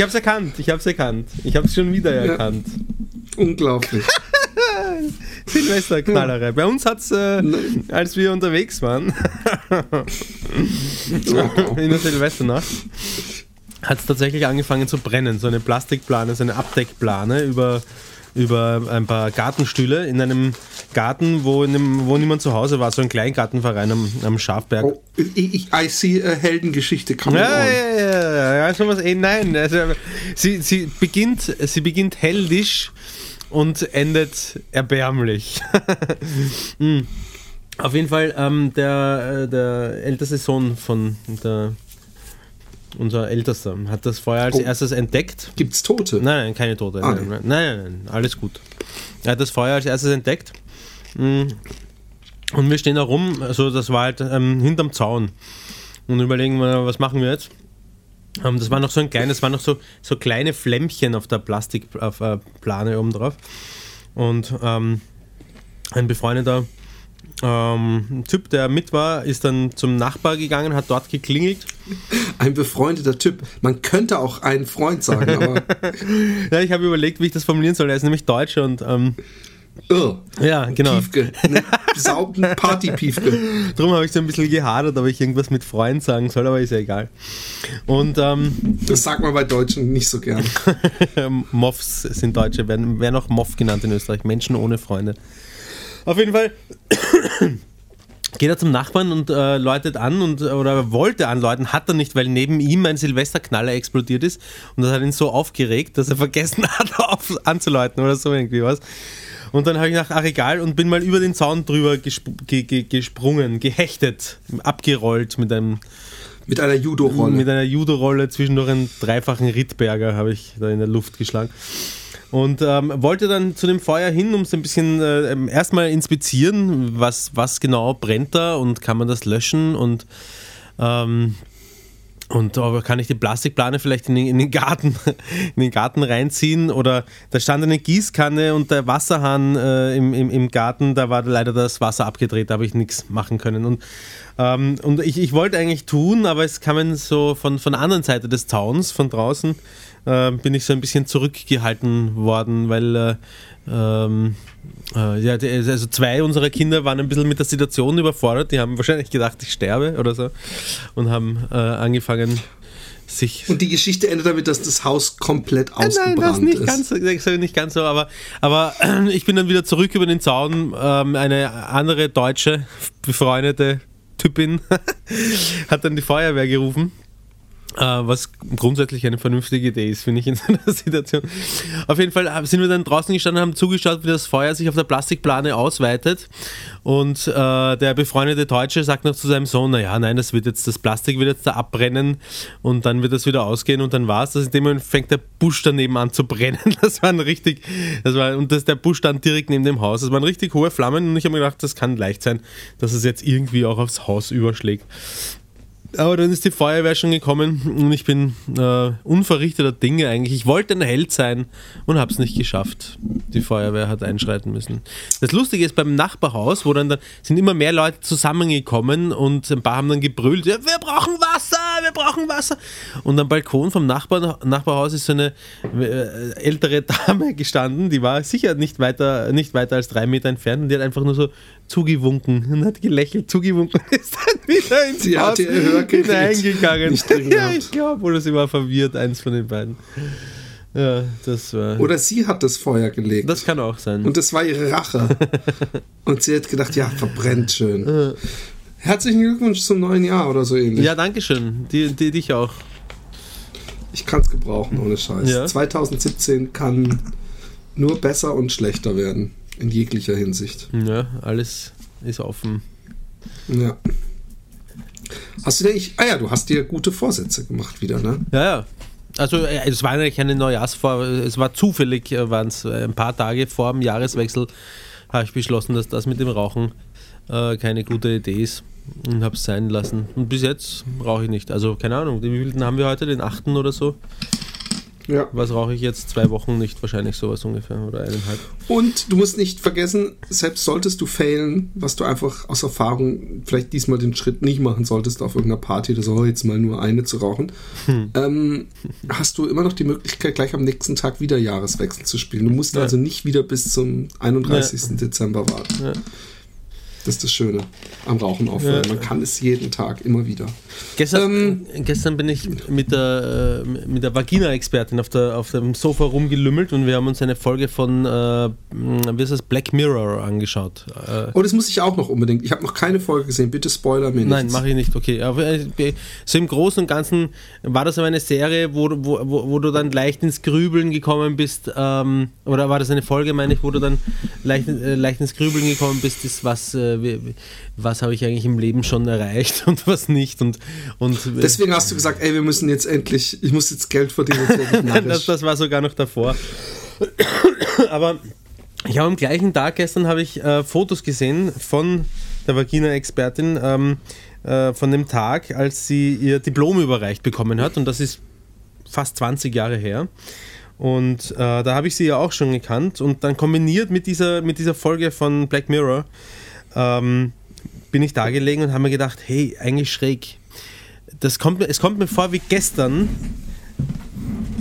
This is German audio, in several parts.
Ich hab's erkannt, ich hab's erkannt. Ich hab's schon wieder erkannt. Unglaublich. Silvesterknallerei. Bei uns hat's, äh, als wir unterwegs waren, in der Silvesternacht, hat es tatsächlich angefangen zu brennen. So eine Plastikplane, so eine Abdeckplane über, über ein paar Gartenstühle in einem Garten, wo, wo niemand zu Hause war, so ein Kleingartenverein am, am Schafberg. Oh, ich, ich, I see a Heldengeschichte Ja, ja, ja, ja, ja, schon was, eh, nein, also, sie, sie, beginnt, sie beginnt heldisch und endet erbärmlich. Hm. Auf jeden Fall, ähm, der, äh, der älteste Sohn von der, unser Ältester hat das Feuer als Oh. erstes entdeckt. Gibt's Tote? Nein, nein, keine Tote. Ah, nein, nein, nein, nein, alles gut. Er hat das Feuer als erstes entdeckt. Mm. Und wir stehen da rum, also das war halt ähm, hinterm Zaun. Und überlegen wir, was machen wir jetzt? Ähm, das war noch so ein kleines, das waren noch so, so kleine Flämmchen auf der Plastikplane auf, äh, Plane oben drauf. Und ähm, ein befreundeter ähm, Typ, der mit war, ist dann zum Nachbar gegangen, hat dort geklingelt. Ein befreundeter Typ. Man könnte auch ein Freund sagen, aber Ja, ich habe überlegt, wie ich das formulieren soll. Er ist nämlich Deutscher und ähm, oh, ja, genau. Piefke. Ne, Sauben Party-Piefke. Darum habe ich so ein bisschen gehadert, ob ich irgendwas mit Freund sagen soll, aber ist ja egal. Und ähm, Das sagt man bei Deutschen nicht so gern. Moffs sind Deutsche, werden, werden auch Moff genannt in Österreich. Menschen ohne Freunde. Auf jeden Fall geht er zum Nachbarn und äh, läutet an und oder wollte anläuten, hat er nicht, weil neben ihm ein Silvesterknaller explodiert ist und das hat ihn so aufgeregt, dass er vergessen hat, auf, anzuläuten oder so irgendwie was. Und dann habe ich gedacht, ach egal, und bin mal über den Zaun drüber gesp ge ge gesprungen, gehechtet, abgerollt mit einem Mit einer Judo-Rolle. mit einer Judo-Rolle zwischendurch einen dreifachen Rittberger habe ich da in der Luft geschlagen. Und ähm, wollte dann zu dem Feuer hin, um es ein bisschen äh, ähm, erstmal inspizieren, was, was genau brennt da und kann man das löschen und ähm, und aber kann ich die Plastikplane vielleicht in den, in den Garten in den Garten reinziehen. Oder da stand eine Gießkanne und der Wasserhahn äh, im, im, im Garten, da war leider das Wasser abgedreht, da habe ich nichts machen können. Und ähm, und ich, ich wollte eigentlich tun, aber es kamen so von, von der anderen Seite des Zauns, von draußen, äh, bin ich so ein bisschen zurückgehalten worden, weil äh, ähm, äh, ja, also zwei unserer Kinder waren ein bisschen mit der Situation überfordert. Die haben wahrscheinlich gedacht, ich sterbe oder so und haben äh, angefangen, sich Und die Geschichte endet damit, dass das Haus komplett Nein, ausgebrannt das nicht ist. ganz, das ist nicht ganz so, aber, aber äh, ich bin dann wieder zurück über den Zaun. Ähm, eine andere deutsche befreundete Typin hat dann die Feuerwehr gerufen. Äh, was grundsätzlich eine vernünftige Idee ist, finde ich, in so einer Situation. Auf jeden Fall äh, sind wir dann draußen gestanden und haben zugeschaut, wie das Feuer sich auf der Plastikplane ausweitet. Und äh, der befreundete Deutsche sagt noch zu seinem Sohn: Naja, nein, das wird jetzt, das Plastik wird jetzt da abbrennen und dann wird das wieder ausgehen und dann war es. In dem Moment fängt der Busch daneben an zu brennen. Das war ein richtig, das war, und das, der Busch stand direkt neben dem Haus. Das waren richtig hohe Flammen und ich habe mir gedacht, das kann leicht sein, dass es jetzt irgendwie auch aufs Haus überschlägt. Aber dann ist die Feuerwehr schon gekommen und ich bin äh, unverrichteter Dinge eigentlich. Ich wollte ein Held sein und habe es nicht geschafft. Die Feuerwehr hat einschreiten müssen. Das Lustige ist beim Nachbarhaus, wo dann, dann sind immer mehr Leute zusammengekommen und ein paar haben dann gebrüllt, ja, wir brauchen Wasser, wir brauchen Wasser. Und am Balkon vom Nachbar, Nachbarhaus ist so eine äh, ältere Dame gestanden, die war sicher nicht weiter, nicht weiter als drei Meter entfernt und die hat einfach nur so zugewunken und hat gelächelt, zugewunken und ist dann wieder ins Sie Haus hineingegangen. ja, ich glaube, oder sie war verwirrt, eins von den beiden. Ja, das war. Oder sie hat das Feuer gelegt. das kann auch sein. Und das war ihre Rache. Und sie hat gedacht, ja, verbrennt schön. Herzlichen Glückwunsch zum neuen Jahr oder so ähnlich. ja, danke schön. Die, die, dich auch. Ich kann es gebrauchen, ohne Scheiß. Ja. 2017 kann nur besser und schlechter werden. In jeglicher Hinsicht. Ja, alles ist offen. Ja. Hast du denn nicht. Ah ja, du hast dir gute Vorsätze gemacht wieder, ne? Ja, ja. Also äh, es war eigentlich keine Neujahrsvor, es war zufällig, waren es ein paar Tage vor dem Jahreswechsel, habe ich beschlossen, dass das mit dem Rauchen äh, keine gute Idee ist und habe es sein lassen. Und bis jetzt rauche ich nicht. Also keine Ahnung, den wievielten haben wir heute, den achten oder so. Ja. Was rauche ich jetzt? Zwei Wochen nicht, wahrscheinlich sowas ungefähr oder eineinhalb. Und du musst nicht vergessen, selbst solltest du failen, was du einfach aus Erfahrung vielleicht diesmal den Schritt nicht machen solltest auf irgendeiner Party oder so, jetzt mal nur eine zu rauchen, ähm, hast du immer noch die Möglichkeit, gleich am nächsten Tag wieder Jahreswechsel zu spielen. Du musst Ja. also nicht wieder bis zum 31. Dezember warten. Ja. Das ist das Schöne am Rauchen aufhören. Man kann es jeden Tag immer wieder. Gestern, gestern bin ich mit der, äh, mit der Vagina-Expertin auf, der, auf dem Sofa rumgelümmelt und wir haben uns eine Folge von äh, wie ist das, Black Mirror angeschaut. Äh, Oh, das muss ich auch noch unbedingt. Ich habe noch keine Folge gesehen. Bitte spoiler mir Nein, nichts. mache ich nicht, okay. Aber äh, so im Großen und Ganzen war das aber eine Serie, wo, du- wo, wo, wo du dann leicht ins Grübeln gekommen bist, ähm, oder war das eine Folge, meine ich, wo du dann leicht, äh, leicht ins Grübeln gekommen bist, ist, was, äh, was habe ich eigentlich im Leben schon erreicht und was nicht. Und, und Deswegen hast du gesagt, ey, wir müssen jetzt endlich, ich muss jetzt Geld verdienen. Das, das war sogar noch davor. Aber ich habe am gleichen Tag gestern habe ich äh, Fotos gesehen von der Vagina-Expertin ähm, äh, von dem Tag, als sie ihr Diplom überreicht bekommen hat. Und das ist fast 20 Jahre her. Und äh, da habe ich sie ja auch schon gekannt. Und dann kombiniert mit dieser, mit dieser Folge von Black Mirror ähm, bin ich da gelegen und habe mir gedacht, hey, eigentlich schräg. Das kommt, mir- es kommt mir vor wie gestern,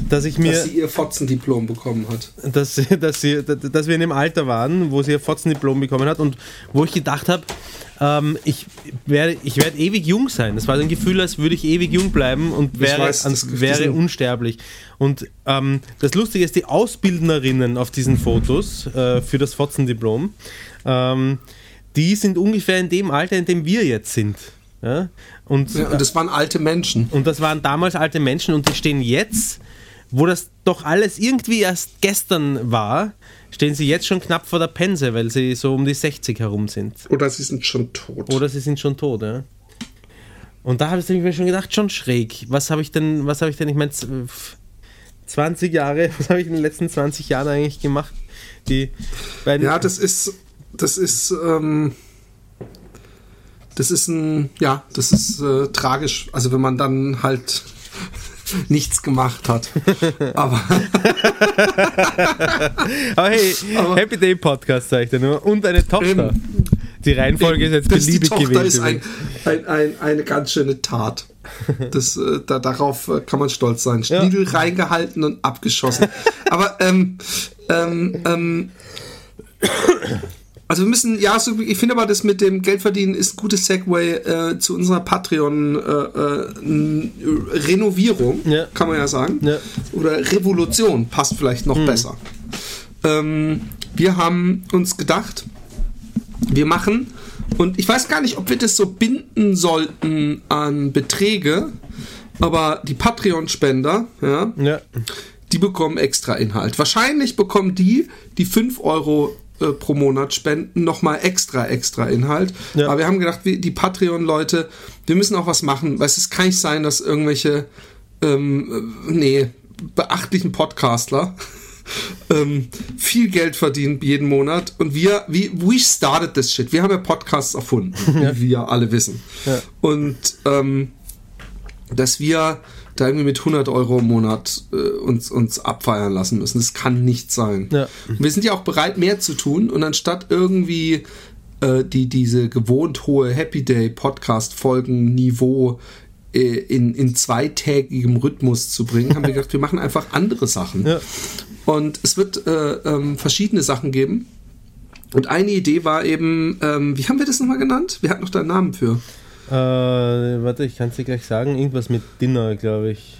dass ich mir dass sie ihr Fotzendiplom bekommen hat. dass, dass, sie, dass wir in dem Alter waren, wo sie ihr Fotzendiplom bekommen hat und wo ich gedacht habe, ähm, ich werde ich werd ewig jung sein. Das war so ein Gefühl, als würde ich ewig jung bleiben und wäre, weiß, an- wäre unsterblich. Und ähm, das Lustige ist, die Ausbildnerinnen auf diesen Fotos äh, für das Fotzendiplom, ähm, die sind ungefähr in dem Alter, in dem wir jetzt sind. Ja? Und, Ja, und das waren alte Menschen. und das waren damals alte Menschen und die stehen jetzt, wo das doch alles irgendwie erst gestern war, stehen sie jetzt schon knapp vor der Pense, weil sie so um die 60 herum sind. Oder sie sind schon tot. Oder sie sind schon tot, ja. Und da habe ich mir schon gedacht, schon schräg. Was habe ich denn, was habe ich denn, ich meine, 20 Jahre, was habe ich in den letzten 20 Jahren eigentlich gemacht? Die beiden, Ja, das ist, das ist, ähm, das ist ein, ja, das ist äh, tragisch. Also wenn man dann halt nichts gemacht hat. Aber Aber hey, Aber- Happy Day Podcast sage ich dir nur. Und eine Tochter. Eben. Die Reihenfolge ist jetzt das, die beliebig Tochter ist ein, ein, ein, eine ganz schöne Tat. Das, äh, da, darauf äh, kann man stolz sein. Schniedel reingehalten und abgeschossen. Aber ähm, ähm, ähm, also wir müssen, ja, so, ich finde aber, das mit dem Geldverdienen ist ein gutes Segway äh, zu unserer Patreon-Renovierung, Ja. kann man ja sagen. Ja. Oder Revolution passt vielleicht noch besser. Ähm, wir haben uns gedacht, wir machen, und ich weiß gar nicht, ob wir das so binden sollten an Beträge, aber die Patreon-Spender, ja, Ja. die bekommen extra Inhalt. Wahrscheinlich bekommen die, die 5 Euro äh, pro Monat spenden, nochmal extra, extra Inhalt. Ja. Aber wir haben gedacht, wir, die Patreon-Leute, wir müssen auch was machen, weil es kann nicht sein, dass irgendwelche, ähm, äh, nee, beachtlichen Podcastler ähm, viel Geld verdienen jeden Monat und wir, wie, we started this shit. Wir haben ja Podcasts erfunden, wie wir alle wissen. Ja. Und ähm, dass wir da irgendwie mit 100 Euro im Monat äh, uns, uns abfeiern lassen müssen. Das kann nicht sein. Ja. Wir sind ja auch bereit, mehr zu tun und anstatt irgendwie äh, die, diese gewohnt hohe Happy Day Podcast Folgen Niveau äh, in, in zweitägigem Rhythmus zu bringen, haben wir gedacht, wir machen einfach andere Sachen. Ja. Und es wird äh, ähm, verschiedene Sachen geben. Und eine Idee war eben, ähm, wie haben wir das nochmal genannt? Wir hatten noch da einen Namen für. Äh, warte, ich kann es dir gleich sagen. Irgendwas mit Dinner, glaube ich.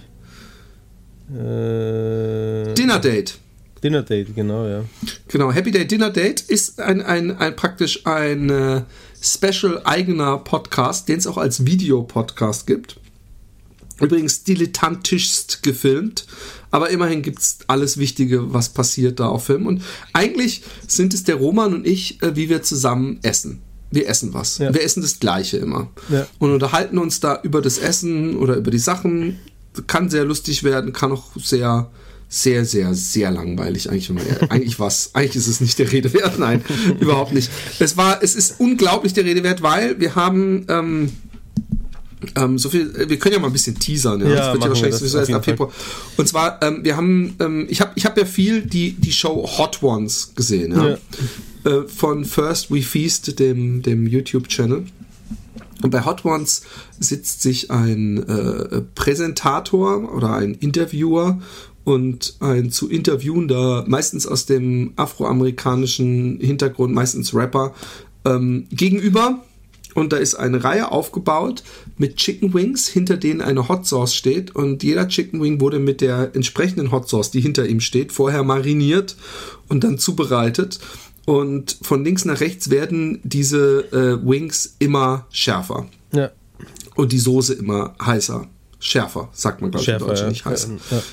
Äh, Dinner Date. Dinner Date, genau, ja. Genau, Happy Day Dinner Date ist ein, ein, ein praktisch ein äh, special eigener Podcast, den es auch als Videopodcast gibt. Übrigens dilettantischst gefilmt, aber immerhin gibt es alles Wichtige, was passiert da auf Film. Und eigentlich sind es der Roman und ich, äh, wie wir zusammen essen. Wir essen was. Ja. Wir essen das Gleiche immer. Ja. Und unterhalten uns da über das Essen oder über die Sachen. Kann sehr lustig werden, kann auch sehr, sehr, sehr, sehr langweilig. Eigentlich, eigentlich was. Eigentlich ist es nicht der Rede wert. Nein, überhaupt nicht. Es war, es ist unglaublich der Rede wert, weil wir haben, ähm, ähm, so viel, wir können ja mal ein bisschen teasern, ja. Ja, das wird ja wahrscheinlich sowieso erst ab Februar. Und zwar, ähm, wir haben, ähm, ich habe ich hab ja viel die, die Show Hot Ones gesehen, ja. Äh, von First We Feast, dem, dem YouTube-Channel. Und bei Hot Ones sitzt sich ein äh, Präsentator oder ein Interviewer und ein zu interviewender, meistens aus dem afroamerikanischen Hintergrund, meistens Rapper, ähm, gegenüber. Und da ist eine Reihe aufgebaut mit Chicken Wings, hinter denen eine Hot Sauce steht. Und jeder Chicken Wing wurde mit der entsprechenden Hot Sauce, die hinter ihm steht, vorher mariniert und dann zubereitet. Und von links nach rechts werden diese äh, Wings immer schärfer. Ja, Und die Soße immer heißer. Schärfer, sagt man, glaube ich, in Deutsch, ja. nicht heißer. ja.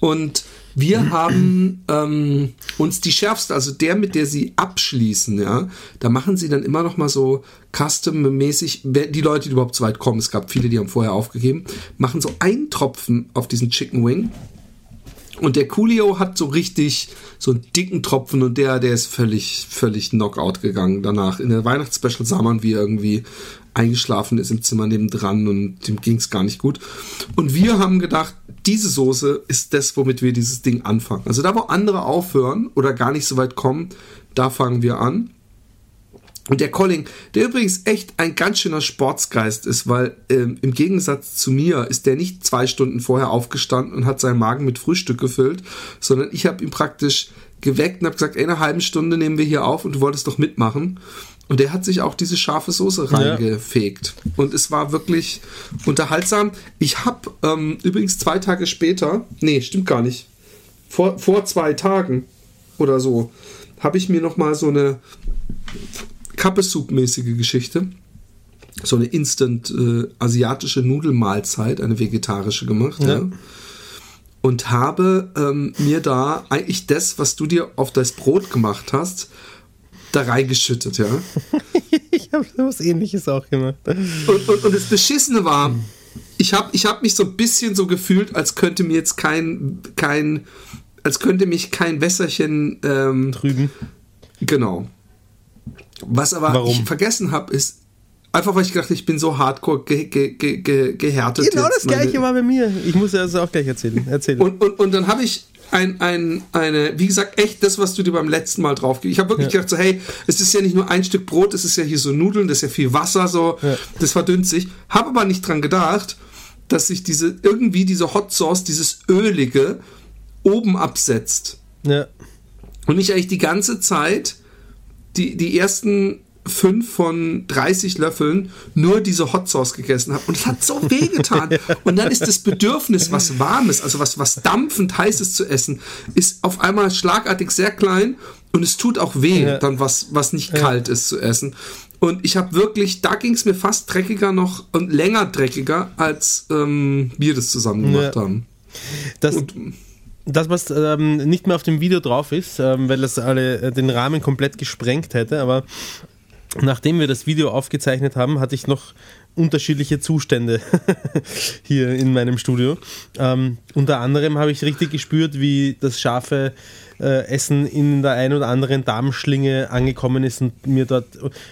Und wir haben ähm, uns die schärfste, also der, mit der sie abschließen, ja, da machen sie dann immer noch mal so custom-mäßig, die Leute, die überhaupt zu weit kommen, es gab viele, die haben vorher aufgegeben, machen so einen Tropfen auf diesen Chicken Wing. Und der Coolio hat so richtig so einen dicken Tropfen und der, der ist völlig, völlig Knockout gegangen danach. In der Weihnachtsspecial sah man, wie er irgendwie eingeschlafen ist im Zimmer nebendran und dem ging es gar nicht gut. Und wir haben gedacht, diese Soße ist das, womit wir dieses Ding anfangen. Also da, wo andere aufhören oder gar nicht so weit kommen, da fangen wir an. Und der Colling, der übrigens echt ein ganz schöner Sportsgeist ist, weil ähm, im Gegensatz zu mir ist der nicht zwei Stunden vorher aufgestanden und hat seinen Magen mit Frühstück gefüllt, sondern ich habe ihn praktisch geweckt und habe gesagt, ey, in einer halben Stunde nehmen wir hier auf und du wolltest doch mitmachen. Und der hat sich auch diese scharfe Soße reingefegt. Und es war wirklich unterhaltsam. Ich habe ähm, übrigens zwei Tage später, nee, stimmt gar nicht, vor, vor zwei Tagen oder so, habe ich mir noch mal so eine Kappesoup-mäßige Geschichte. So eine instant äh, asiatische Nudelmahlzeit, eine vegetarische gemacht. Ja. Ja. Und habe ähm, mir da eigentlich das, was du dir auf das Brot gemacht hast, da reingeschüttet, ja. Ich habe was ähnliches auch gemacht. Und, und, und das Beschissene war, ich habe ich hab mich so ein bisschen so gefühlt, als könnte mir jetzt kein, kein, als könnte mich kein Wässerchen ähm, Drüben. Genau. Was aber Warum? ich vergessen habe, ist einfach, weil ich gedacht, ich bin so hardcore ge ge ge ge gehärtet. Genau das gleiche Meine- war bei mir. Ich muss ja das auch gleich erzählen. Erzählen. Und, und, und dann habe ich ein, ein, eine, wie gesagt, echt das, was du dir beim letzten Mal drauf Ich habe wirklich Ja. gedacht, so, hey, es ist ja nicht nur ein Stück Brot, es ist ja hier so Nudeln, das ist ja viel Wasser, so, Ja. das verdünnt sich. Habe aber nicht dran gedacht, dass sich diese, irgendwie diese Hot Sauce, dieses Ölige, oben absetzt. ja. Und ich eigentlich die ganze Zeit, die, die ersten fünf von 30 Löffeln nur diese Hot Sauce gegessen habe. Und es hat so weh getan. Und dann ist das Bedürfnis, was Warmes, also was, was dampfend Heißes zu essen, ist auf einmal schlagartig sehr klein und es tut auch weh, Ja. dann was, was nicht kalt ist zu essen. Und ich habe wirklich, da ging es mir fast dreckiger noch und länger dreckiger, als ähm, wir das zusammen gemacht Ja. haben. Das, Und das, was ähm, nicht mehr auf dem Video drauf ist, ähm, weil das alle äh, den Rahmen komplett gesprengt hätte, aber nachdem wir das Video aufgezeichnet haben, hatte ich noch unterschiedliche Zustände hier in meinem Studio. Ähm, unter anderem habe ich richtig gespürt, wie das scharfe äh, Essen in der ein oder anderen Darmschlinge angekommen ist und mir dort.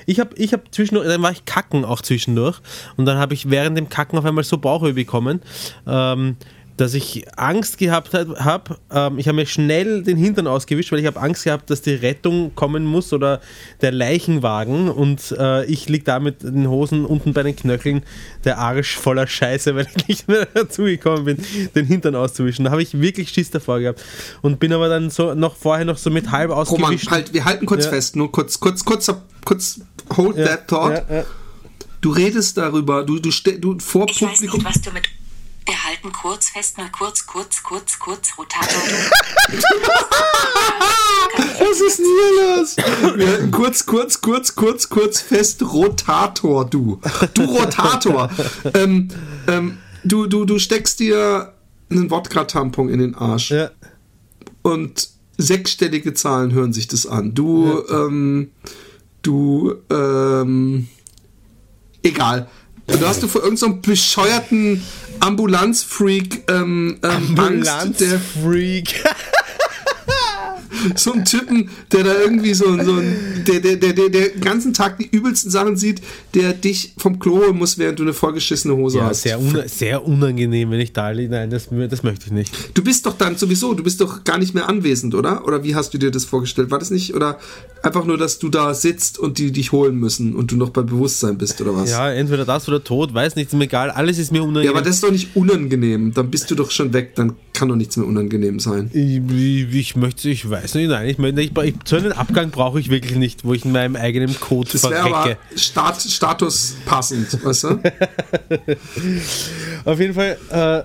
Ich habe ich hab zwischendurch, dann war ich kacken auch zwischendurch und dann habe ich während dem Kacken auf einmal so Bauchweh bekommen. Ähm, dass ich Angst gehabt habe. Ähm, ich habe mir schnell den Hintern ausgewischt, weil ich habe Angst gehabt, dass die Rettung kommen muss oder der Leichenwagen und äh, ich liege da mit den Hosen unten bei den Knöcheln, der Arsch voller Scheiße, weil ich nicht mehr dazu gekommen bin, den Hintern auszuwischen. Da habe ich wirklich Schiss davor gehabt und bin aber dann so noch vorher noch so mit halb Roman, ausgewischt. halt, wir halten kurz Ja. fest, nur kurz, kurz, kurz, kurz, hold Ja, that thought. ja, ja. Du redest darüber, du, du, du vor Ich weiß Publikum. nicht, was du mit Wir halten kurz fest, nur kurz, kurz, kurz, kurz, Rotator. Was ist denn hier los? Wir halten kurz, kurz, kurz, kurz, kurz fest, Rotator, du. Du Rotator. ähm, ähm, du, du, du steckst dir einen Wodka-Tampon in den Arsch. Ja. Und sechsstellige Zahlen hören sich das an. Du, ähm, du, ähm, egal. Du hast du vor irgendeinem so bescheuerten Ambulanzfreak ähm, ähm, Angst, der, Freak. so ein Typen, der da irgendwie so, so ein, der, der, der, der, der den ganzen Tag die übelsten Sachen sieht, der dich vom Klo holen muss, während du eine vollgeschissene Hose Ja, hast. sehr, un sehr unangenehm, wenn ich da liege. Nein, das, das möchte ich nicht. Du bist doch dann sowieso, du bist doch gar nicht mehr anwesend, oder? Oder wie hast du dir das vorgestellt? War das nicht? Oder einfach nur, dass du da sitzt und die dich holen müssen und du noch bei Bewusstsein bist, oder was? Ja, entweder das oder tot, weiß nicht, ist mir egal. Alles ist mir unangenehm. Ja, aber das ist doch nicht unangenehm. Dann bist du doch schon weg, dann kann doch nichts mehr unangenehm sein. ich, ich, ich möchte, ich weiß nicht, nein, ich meine, ich, ich, so einen Abgang brauche ich wirklich nicht, wo ich in meinem eigenen Code Das wäre aber verrecke. Stat Status passend, weißt du? Auf jeden Fall, äh,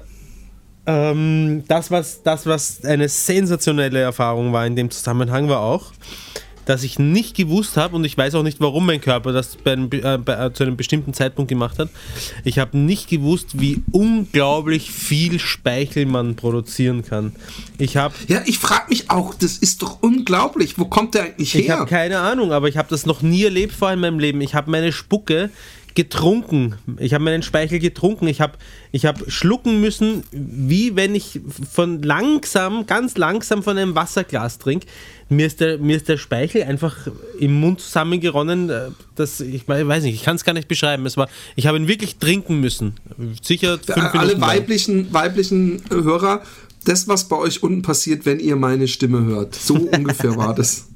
ähm, das, was, das, was eine sensationelle Erfahrung war in dem Zusammenhang, war auch, dass ich nicht gewusst habe und ich weiß auch nicht, warum mein Körper das bei einem, äh, bei, äh, zu einem bestimmten Zeitpunkt gemacht hat. Ich habe nicht gewusst, wie unglaublich viel Speichel man produzieren kann. Ich habe Ja, ich frage mich auch, das ist doch unglaublich. Wo kommt der eigentlich ich her? habe keine Ahnung, aber ich habe das noch nie erlebt vorher in meinem Leben. Ich habe meine Spucke getrunken. Ich habe meinen Speichel getrunken. Ich habe ich hab schlucken müssen, wie wenn ich von langsam, ganz langsam von einem Wasserglas trinke. Mir ist, der, mir ist der Speichel einfach im Mund zusammengeronnen. äh, Das, ich weiß nicht, ich kann es gar nicht beschreiben. Es war, ich habe ihn wirklich trinken müssen. Sicher fünf Äh, Minuten Alle lang. weiblichen, weiblichen äh, Hörer, das, was bei euch unten passiert, wenn ihr meine Stimme hört. So ungefähr war das.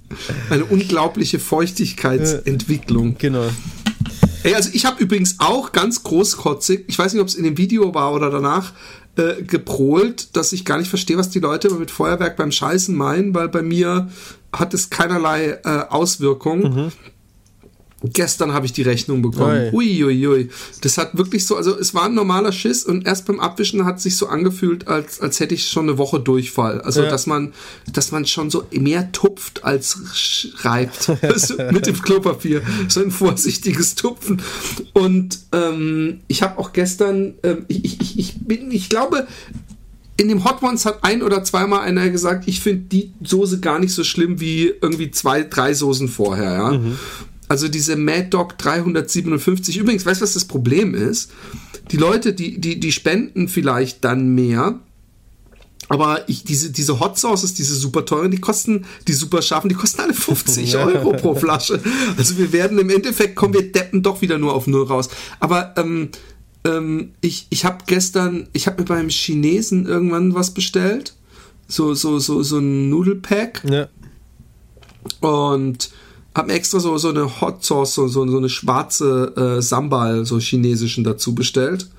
Eine unglaubliche Feuchtigkeitsentwicklung. Genau. Ey, also ich habe übrigens auch ganz großkotzig, ich weiß nicht, ob es in dem Video war oder danach, äh, geprohlt, dass ich gar nicht verstehe, was die Leute mit Feuerwerk beim Scheißen meinen, weil bei mir hat es keinerlei äh, Auswirkung. Gestern habe ich die Rechnung bekommen. Ui. Ui, ui. Das hat wirklich so, also es war ein normaler Schiss und erst beim Abwischen hat es sich so angefühlt, als, als hätte ich schon eine Woche Durchfall. Also, Ja. dass man, dass man schon so mehr tupft als schreibt. Also mit dem Klopapier. So ein vorsichtiges Tupfen. Und ähm, ich habe auch gestern, ähm, ich, ich, ich bin, ich glaube, in dem Hot Ones hat ein oder zweimal einer gesagt, ich finde die Soße gar nicht so schlimm wie irgendwie zwei, drei Soßen vorher, ja. Also diese Mad Dog 357. Übrigens, weißt du, was das Problem ist? Die Leute, die, die, die spenden vielleicht dann mehr. Aber ich, diese, diese Hot Sauces, diese super teuren, die kosten, die super scharfen, die kosten alle 50 Euro pro Flasche. Also wir werden im Endeffekt, kommen wir deppen doch wieder nur auf Null raus. Aber ähm, ähm, ich, ich habe gestern, ich habe mir beim Chinesen irgendwann was bestellt. So, so, so, so ein Nudelpack Ja. und habe mir extra so, so eine Hot Sauce, so, so, so eine schwarze äh, Sambal, so chinesischen dazu bestellt.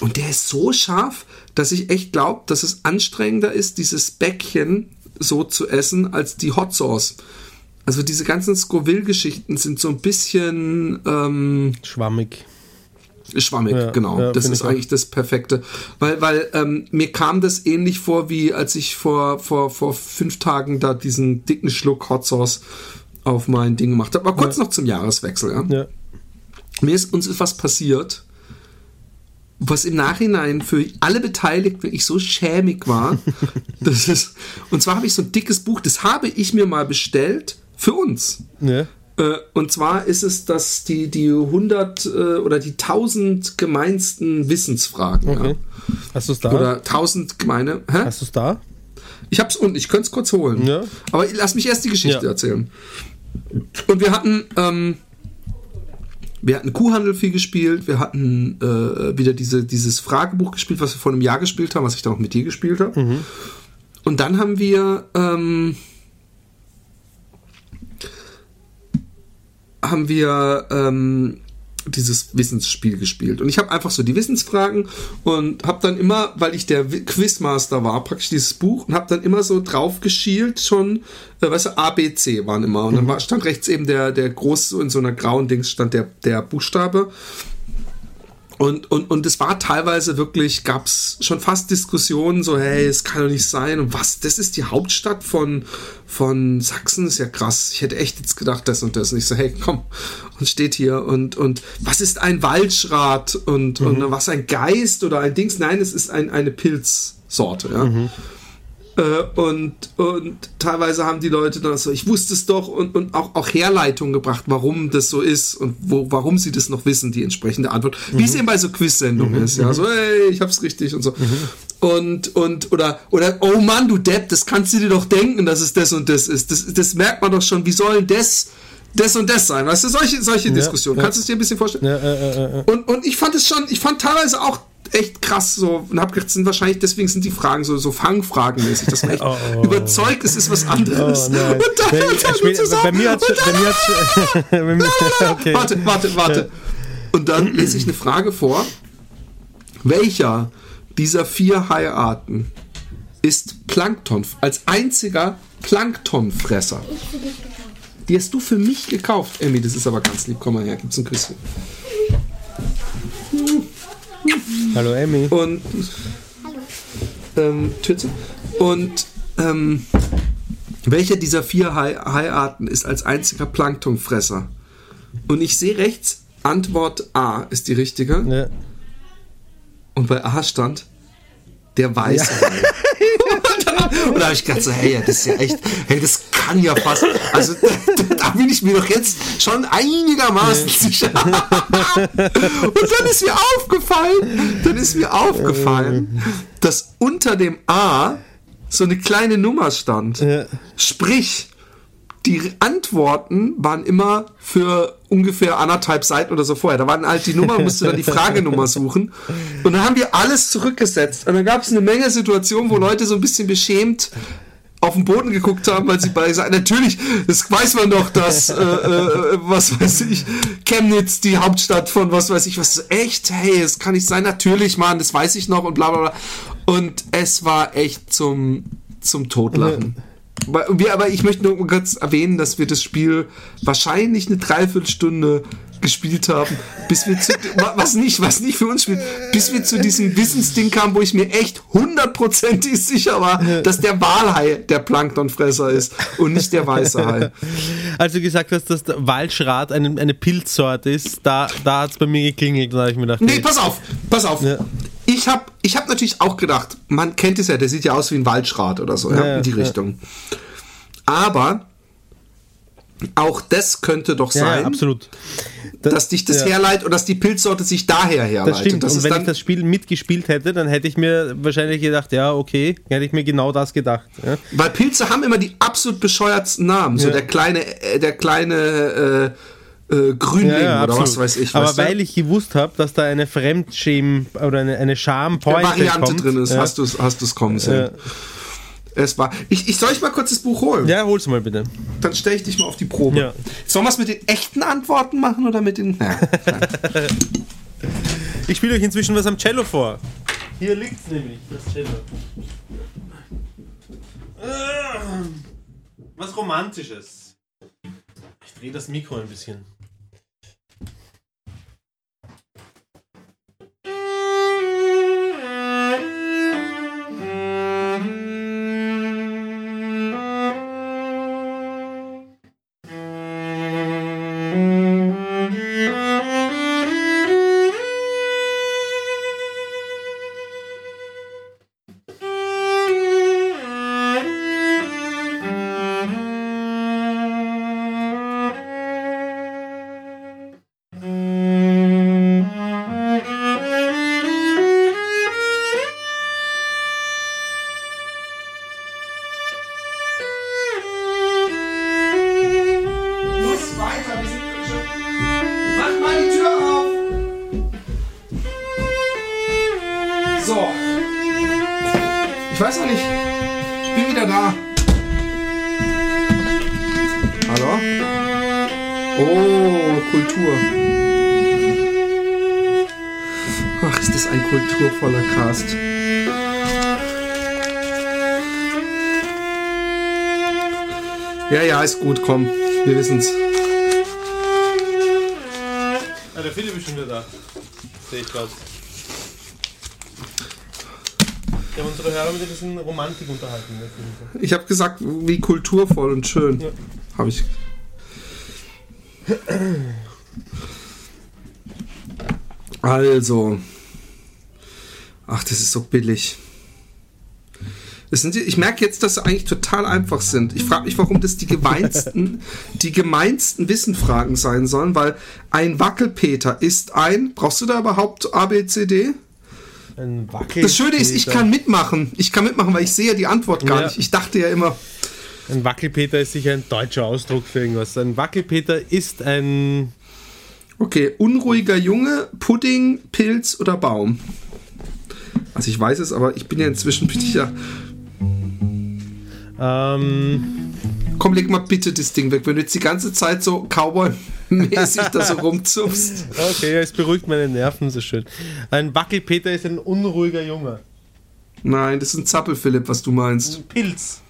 Und der ist so scharf, dass ich echt glaube, dass es anstrengender ist, dieses Bäckchen so zu essen, als die Hot Sauce. Also diese ganzen Scoville-Geschichten sind so ein bisschen ähm, Schwammig. schwammig, Ja, genau. ja, das ist ich auch. eigentlich das Perfekte. Weil, weil ähm, mir kam das ähnlich vor, wie als ich vor, vor, vor fünf Tagen da diesen dicken Schluck Hot Sauce auf mein Ding gemacht habe. Aber kurz noch zum Jahreswechsel. Ja? Ja. Mir ist uns ist was passiert, was im Nachhinein für alle Beteiligten wirklich so schämig war. das ist, und zwar habe ich so ein dickes Buch, das habe ich mir mal bestellt für uns. Ja. Äh, Und zwar ist es das die, die 100 äh, oder die 1000 gemeinsten Wissensfragen. Okay. Hast du es da? Ja. Oder 1000 gemeine. Hä? Hast du es da? Ich hab's unten, ich könnte es kurz holen. Ja. Aber lass mich erst die Geschichte Ja. erzählen. Und wir hatten, ähm, wir hatten Kuhhandel viel gespielt, wir hatten äh, wieder diese, dieses Fragebuch gespielt, was wir vor einem Jahr gespielt haben, was ich dann auch mit dir gespielt habe. Mhm. Und dann haben wir ähm, haben wir ähm, dieses Wissensspiel gespielt. Und ich habe einfach so die Wissensfragen und habe dann immer, weil ich der Quizmaster war, praktisch dieses Buch und habe dann immer so drauf geschielt schon, äh, weißt du, A, B, C waren immer. Und dann war, stand rechts eben der, der groß, so in so einer grauen Dings stand der, der Buchstabe. Und, und, und es war teilweise wirklich, gab es schon fast Diskussionen, so, hey, es kann doch nicht sein. Und was, das ist die Hauptstadt von, von Sachsen, ist ja krass. Ich hätte echt jetzt gedacht, das und das. Und ich so, hey, komm, und steht hier. Und, und was ist ein Waldschrat? Und, Mhm. und was ein Geist oder ein Dings? Nein, es ist ein, eine Pilzsorte, ja. Mhm. Äh, und, und teilweise haben die Leute dann so, ich wusste es doch und, und auch, auch Herleitungen gebracht, warum das so ist und wo, warum sie das noch wissen, die entsprechende Antwort. Wie es eben bei so Quiz-Sendungen ist, ja, so, hey, ich hab's richtig und so. Und, und, oder, oder, oh Mann, du Depp, das kannst du dir doch denken, dass es das und das ist. Das, das merkt man doch schon, wie soll das, das und das sein? Weißt du, solche, solche Diskussionen. ja. Kannst du es dir ein bisschen vorstellen? Ja, äh, äh, äh. Und, und ich fand es schon, ich fand teilweise auch echt krass so und hab gedacht, sind wahrscheinlich deswegen sind die Fragen so so Fangfragenmäßig, dass man echt Oh, oh. überzeugt, es ist was anderes. Oh, nein. und dann, Bei- und dann später- zusammen, bei mir hat's und bei mir hat's bei mir, okay. Warte, warte, warte. Und dann lese ich eine Frage vor. Welcher dieser vier Haiarten ist Plankton als einziger Planktonfresser? Die hast du für mich gekauft, Emmy. Das ist aber ganz lieb. Komm mal her, gibt's ein Küsschen. Hallo Emmy. Und ähm, Tütze. Und ähm, welcher dieser vier Hai- Haiarten ist als einziger Planktonfresser? Und ich sehe rechts, Antwort A ist die richtige. Ja. Und bei A stand der weiße Hai. Und da habe ich gedacht so, hey, das ist ja echt, hey, das kann ja fast, also da, bin ich mir doch jetzt schon einigermaßen sicher. Und dann ist mir aufgefallen, dann ist mir aufgefallen, dass unter dem A so eine kleine Nummer stand. Ja. Sprich, die Antworten waren immer für ungefähr anderthalb Seiten oder so vorher. Da waren halt die Nummer, musste dann die Fragenummer suchen. Und dann haben wir alles zurückgesetzt. Und dann gab es eine Menge Situationen, wo Leute so ein bisschen beschämt auf den Boden geguckt haben, weil sie bei sagen, natürlich, das weiß man doch, dass, äh, äh, was weiß ich, Chemnitz die Hauptstadt von was weiß ich was. Echt? Hey, es kann nicht sein. Natürlich, Mann, das weiß ich noch und bla bla bla. Und es war echt zum, zum Totlachen. Wir, aber ich möchte nur kurz erwähnen, dass wir das Spiel wahrscheinlich eine Dreiviertelstunde gespielt haben, bis wir zu, wa- was nicht, was nicht für uns spielt, bis wir zu diesem Wissensding kamen, wo ich mir echt hundertprozentig sicher war, dass der Walhai der Planktonfresser ist und nicht der weiße Hai. Als du gesagt hast, dass der Waldschrat eine, eine Pilzsorte ist, da, da hat es bei mir geklingelt da habe ich mir gedacht, Nee, pass auf, pass auf. Ja. Ich habe ich hab natürlich auch gedacht, man kennt es ja, der sieht ja aus wie ein Waldschrat oder so, ja, Ja, in die ja. Richtung. Aber auch das könnte doch sein, absolut. dass dich das herleitet oder dass die Pilzsorte sich daher herleitet. Das stimmt. Das und wenn ich das Spiel mitgespielt hätte, dann hätte ich mir wahrscheinlich gedacht, ja, okay, hätte ich mir genau das gedacht. Weil Pilze haben immer die absolut bescheuertsten Namen. So der kleine, äh, der kleine äh, äh, Grünling Ja, ja, oder was weiß ich. Aber weißt du? weil ich gewusst habe, dass da eine Fremdschäm oder eine, eine scham Variante drin ist, ja. hast du es hast du's kommen sehen. Es war. Ich, ich soll ich mal kurz das Buch holen? ja, hol's mal bitte. Dann stelle ich dich mal auf die Probe. Ja. Sollen wir es mit den echten Antworten machen oder mit den. Ja. Ich spiele euch inzwischen was am Cello vor. Hier liegt's nämlich, das Cello. Ah, Was Romantisches. Ich drehe das Mikro ein bisschen. Ja, ja, ist gut, komm. Wir wissen's. Ah, der Philipp ist schon wieder da. Sehe ich gerade. Wir haben unsere Hörer mit ein bisschen Romantik unterhalten. Ich habe gesagt, wie kulturvoll und schön. Ja. Habe ich. Also. Ach, das ist so billig. Sind, ich merke jetzt, dass sie eigentlich total einfach sind. Ich frage mich, warum das die gemeinsten, die gemeinsten Wissenfragen sein sollen, weil ein Wackelpeter ist ein. Brauchst du da überhaupt A, B, C, D? ich. Ein Wackel. Das Schöne ist, ich kann mitmachen. Ich kann mitmachen, weil ich sehe ja die Antwort gar Ja. nicht. Ich dachte ja immer, Ein Wackelpeter ist sicher ein deutscher Ausdruck für irgendwas. Ein Wackelpeter ist ein. Okay, unruhiger Junge, Pudding, Pilz oder Baum? Also ich weiß es, aber ich bin ja inzwischen bin ich ja. Ähm, Komm, leg mal bitte das Ding weg, wenn du jetzt die ganze Zeit so Cowboy-mäßig da so rumzupfst. okay, es beruhigt meine Nerven so schön. Ein Wackelpeter ist ein unruhiger Junge. Nein, das ist ein Zappel-Philipp, was du meinst. Ein Pilz.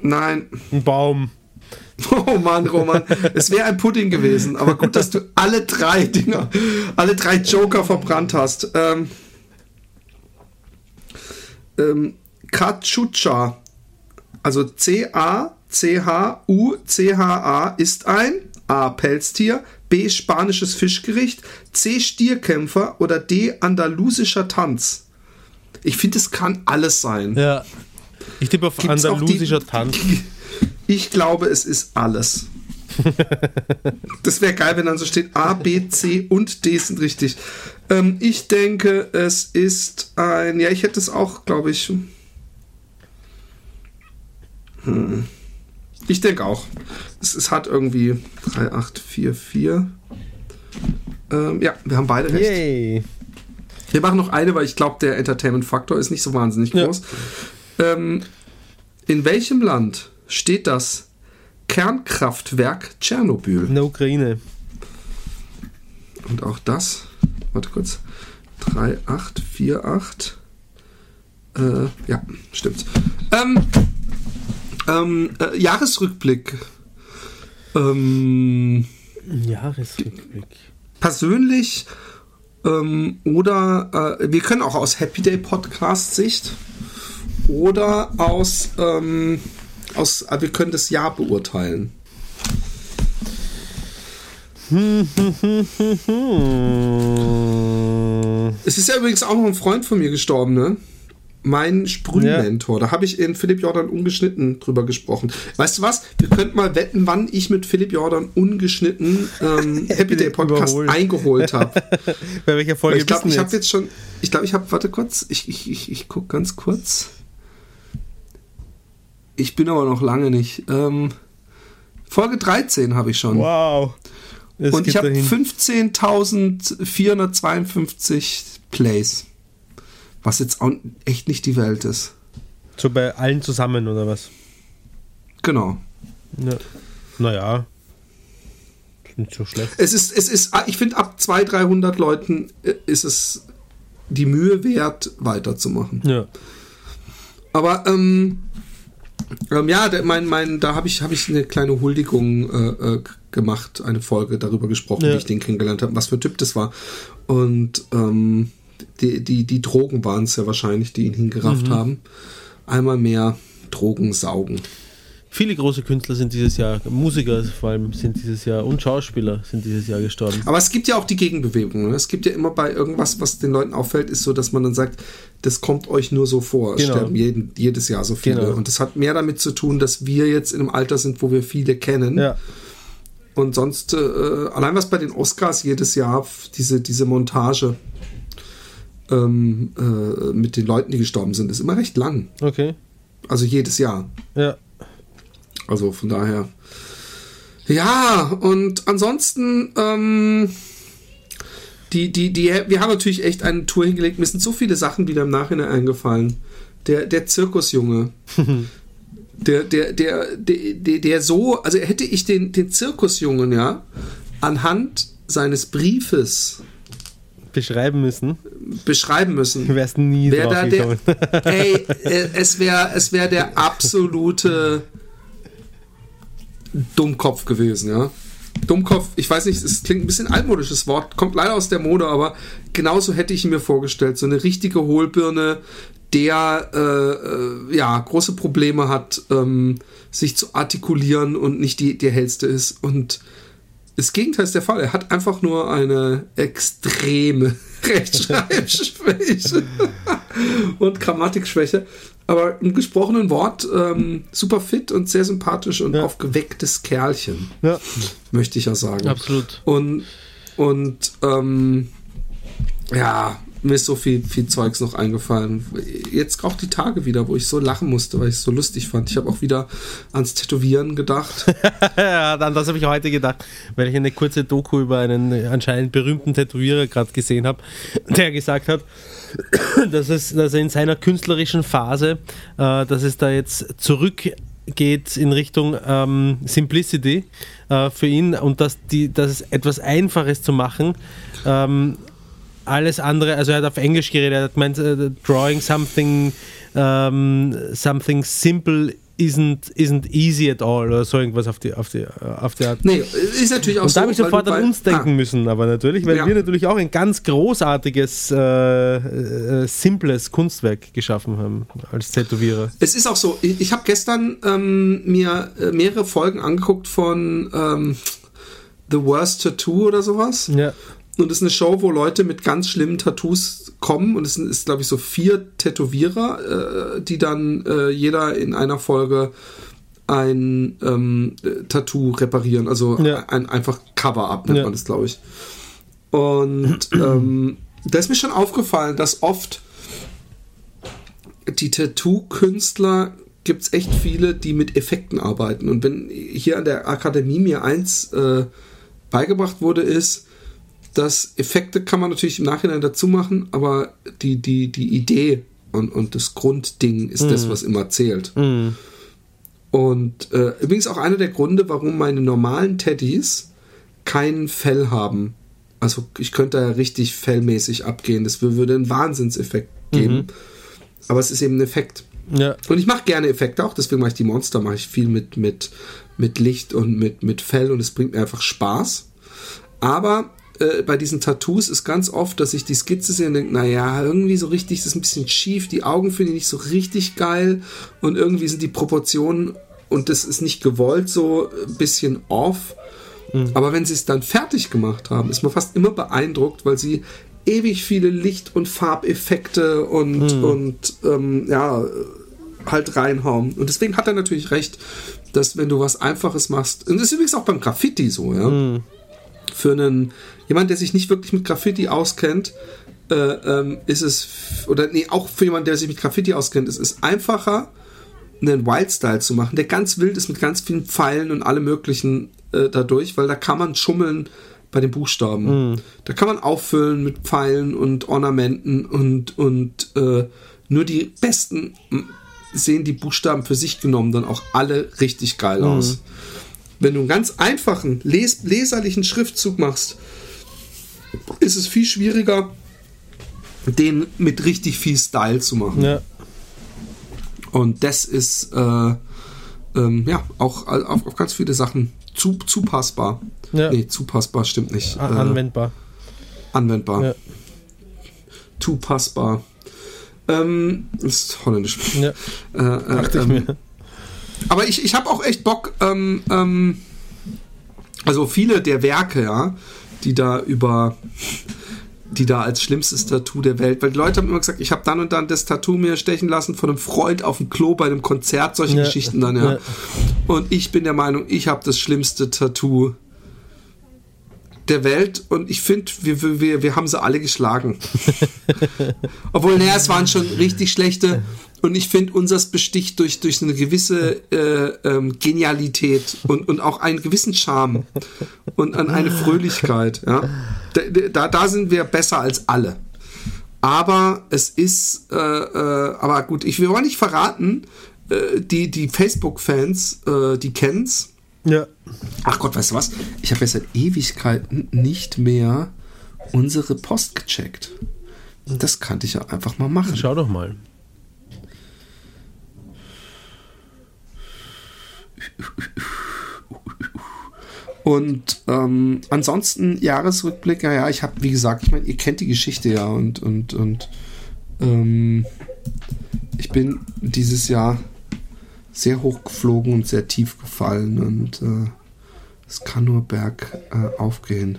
Nein. Ein Baum. Oh Mann, Roman. Es wäre ein Pudding gewesen, aber gut, dass du alle drei Dinger, alle drei Joker verbrannt hast. Ähm, ähm, Kachucha, also C-A-C-H-U-C-H-A ist ein A. Pelztier, B. Spanisches Fischgericht, C. Stierkämpfer oder D. Andalusischer Tanz. Ich finde, es kann alles sein. Ja. Ich tippe auf Gibt's andalusischer die- Tanz. Ich glaube, es ist alles. Das wäre geil, wenn dann so steht A, B, C und D sind richtig. Ähm, ich denke, es ist ein. Ja, ich hätte es auch, glaube ich. Hm. Ich denke auch. Es, es hat irgendwie 3, 8, 4, 4. Ähm, ja, wir haben beide recht. Yay. Wir machen noch eine, weil ich glaube, der Entertainment-Faktor ist nicht so wahnsinnig Ja. groß. Ähm, in welchem Land steht das Kernkraftwerk Tschernobyl? In der Ukraine. Und auch das, warte kurz, 3, 8, 4, 8. Äh, ja, stimmt. Ähm, ähm, äh, Jahresrückblick. Ähm, Jahresrückblick. persönlich ähm, oder äh, wir können auch aus Happy Day Podcast Sicht oder aus ähm, aus äh, wir können das Jahr beurteilen. Hm. Es ist ja übrigens auch noch ein Freund von mir gestorben, ne? Mein Sprühmentor. Da habe ich in Philipp Jordan ungeschnitten drüber gesprochen. Weißt du was? Wir könnten mal wetten, wann ich mit Philipp Jordan ungeschnitten ähm, Happy Day Podcast Überholt. eingeholt habe. Bei welcher Folge ich glaube, ich habe jetzt schon. Ich glaube, ich habe. Warte kurz. Ich, ich, ich, ich gucke ganz kurz. Ich bin aber noch lange nicht. Ähm, Folge 13 habe ich schon. Wow. Das Und ich habe dahin. 15.452 Plays. Was jetzt auch echt nicht die Welt ist. So bei allen zusammen oder was? Genau. Ja. Naja. Ist nicht so schlecht. Es ist, es ist, ich finde, ab 200, 300 Leuten äh, ist es die Mühe wert, weiterzumachen. Ja. Aber ähm, ähm, ja, der, mein, mein, da habe ich, hab ich eine kleine Huldigung äh, äh, gemacht, eine Folge darüber gesprochen, Ja. wie ich den kennengelernt habe, was für ein Typ das war. Und ähm, die, die, die Drogen waren es ja wahrscheinlich, die ihn hingerafft haben. Einmal mehr Drogen saugen. Viele große Künstler sind dieses Jahr, Musiker vor allem sind dieses Jahr und Schauspieler sind dieses Jahr gestorben. Aber es gibt ja auch die Gegenbewegung. Ne? Es gibt ja immer bei irgendwas, was den Leuten auffällt, ist so, dass man dann sagt, das kommt euch nur so vor. Es Genau. sterben jeden, jedes Jahr so viele. Genau. Und das hat mehr damit zu tun, dass wir jetzt in einem Alter sind, wo wir viele kennen. Ja. Und sonst, äh, allein was bei den Oscars jedes Jahr, diese, diese Montage ähm, äh, mit den Leuten, die gestorben sind, ist immer recht lang. Okay. Also jedes Jahr. Ja. Also von daher. Ja, und ansonsten, ähm, die, die, die, wir haben natürlich echt eine Tour hingelegt. Mir sind so viele Sachen wieder im Nachhinein eingefallen. Der, der Zirkusjunge. der, der, der, der, der, der so, also hätte ich den, den Zirkusjungen, ja, anhand seines Briefes Beschreiben müssen. beschreiben müssen. Du wärst nie Wär da der, ey, äh, es wäre es wär der absolute Dummkopf gewesen, ja. Dummkopf, ich weiß nicht, es klingt ein bisschen altmodisches Wort, kommt leider aus der Mode, aber genauso hätte ich mir vorgestellt. So eine richtige Hohlbirne, der äh, äh, ja große Probleme hat, ähm, sich zu artikulieren und nicht die, die hellste ist. Und das Gegenteil ist der Fall. Er hat einfach nur eine extreme Rechtschreibschwäche und Grammatikschwäche. Aber im gesprochenen Wort ähm, super fit und sehr sympathisch und Ja. aufgewecktes Kerlchen, Ja, möchte ich ja sagen. absolut. Und, und ähm, ja, mir ist so viel, viel Zeugs noch eingefallen. Jetzt auch die Tage wieder, wo ich so lachen musste, weil ich es so lustig fand. Ich habe auch wieder ans Tätowieren gedacht. Ja, an das habe ich heute gedacht, weil ich eine kurze Doku über einen anscheinend berühmten Tätowierer gerade gesehen habe, der gesagt hat, dass, es, dass er in seiner künstlerischen Phase, äh, dass es da jetzt zurückgeht in Richtung ähm, Simplicity äh, für ihn und dass, die, dass es etwas Einfaches zu machen. Ähm, alles andere, also er hat auf Englisch geredet, er hat gemeint, äh, drawing something, ähm, something simple isn't, isn't easy at all oder so irgendwas auf die, auf die, äh, auf die Art. Nee, ist natürlich auch Und so. da habe ich sofort an uns denken Ah, müssen, aber natürlich, weil Ja. wir natürlich auch ein ganz großartiges, äh, äh, simples Kunstwerk geschaffen haben als Tätowierer. Es ist auch so, ich, ich habe gestern ähm, mir äh, mehrere Folgen angeguckt von ähm, The Worst Tattoo oder sowas. Ja. Und es ist eine Show, wo Leute mit ganz schlimmen Tattoos kommen. Und es sind, ist, glaube ich, so vier Tätowierer, äh, die dann äh, jeder in einer Folge ein ähm, äh, Tattoo reparieren. Also Ja. ein einfach Cover-up nennt Ja. man das, glaube ich. Und ähm, da ist mir schon aufgefallen, dass oft die Tattoo-Künstler gibt es echt viele, die mit Effekten arbeiten. Und wenn hier an der Akademie mir eins äh, beigebracht wurde, ist, dass Effekte kann man natürlich im Nachhinein dazu machen, aber die, die, die Idee und, und das Grundding ist das, was immer zählt. Mhm. Und äh, übrigens auch einer der Gründe, warum meine normalen Teddys kein Fell haben. Also ich könnte da richtig fellmäßig abgehen. Das würde einen Wahnsinnseffekt geben. Aber es ist eben ein Effekt. Ja. Und ich mache gerne Effekte auch, deswegen mache ich die Monster, mache ich viel mit, mit, mit Licht und mit, mit Fell und es bringt mir einfach Spaß. Aber äh, bei diesen Tattoos ist ganz oft, dass ich die Skizze sehe und denke, naja, irgendwie so richtig, das ist ein bisschen schief, die Augen finde ich nicht so richtig geil und irgendwie sind die Proportionen und das ist nicht gewollt so ein bisschen off. Aber wenn sie es dann fertig gemacht haben, ist man fast immer beeindruckt, weil sie ewig viele Licht- und Farbeffekte und, und ähm, ja, halt reinhauen. Und deswegen hat er natürlich recht, dass wenn du was Einfaches machst, und das ist übrigens auch beim Graffiti so, ja, für einen, jemand, der sich nicht wirklich mit Graffiti auskennt, äh, ähm, ist es, oder nee, auch für jemanden, der sich mit Graffiti auskennt, es ist einfacher, einen Wildstyle zu machen, der ganz wild ist mit ganz vielen Pfeilen und allem möglichen äh, dadurch, weil da kann man schummeln bei den Buchstaben. Da kann man auffüllen mit Pfeilen und Ornamenten und, und äh, nur die besten sehen die Buchstaben für sich genommen dann auch alle richtig geil aus. Wenn du einen ganz einfachen, les leserlichen Schriftzug machst, ist es viel schwieriger, den mit richtig viel Style zu machen. Ja. Und das ist äh, ähm, ja auch auf, auf ganz viele Sachen zu, zupassbar. Ja. Nee, zupassbar stimmt nicht. A- Äh, Anwendbar. anwendbar. Ja. Zupassbar. Ähm, ist holländisch. Ja. Äh, äh, Dachte ich ähm, mir. Aber ich, ich habe auch echt Bock, ähm, ähm, also viele der Werke, ja, die da über, die da als schlimmstes Tattoo der Welt, weil die Leute haben immer gesagt, ich habe dann und dann das Tattoo mir stechen lassen von einem Freund auf dem Klo bei einem Konzert, solche Ja. Geschichten dann, ja. Ja. Und ich bin der Meinung, ich habe das schlimmste Tattoo der Welt und ich finde, wir, wir- wir, wir haben sie alle geschlagen. Obwohl, naja, es waren schon richtig schlechte. Und ich finde, unseres besticht durch, durch eine gewisse äh, ähm, Genialität und, und auch einen gewissen Charme und an eine Fröhlichkeit. Ja? Da, da, da sind wir besser als alle. Aber es ist, äh, äh, aber gut, ich will auch nicht verraten, äh, die, die Facebook-Fans, äh, die kennen's. Ja. Ach Gott, weißt du was? Ich habe ja seit Ewigkeiten nicht mehr unsere Post gecheckt. Das kannte ich ja einfach mal machen. Schau doch mal. Und ähm, ansonsten Jahresrückblick, ja, ich habe, wie gesagt, ich meine, ihr kennt die Geschichte ja und, und, und ähm, ich bin dieses Jahr sehr hoch geflogen und sehr tief gefallen und äh, es kann nur bergauf äh, gehen.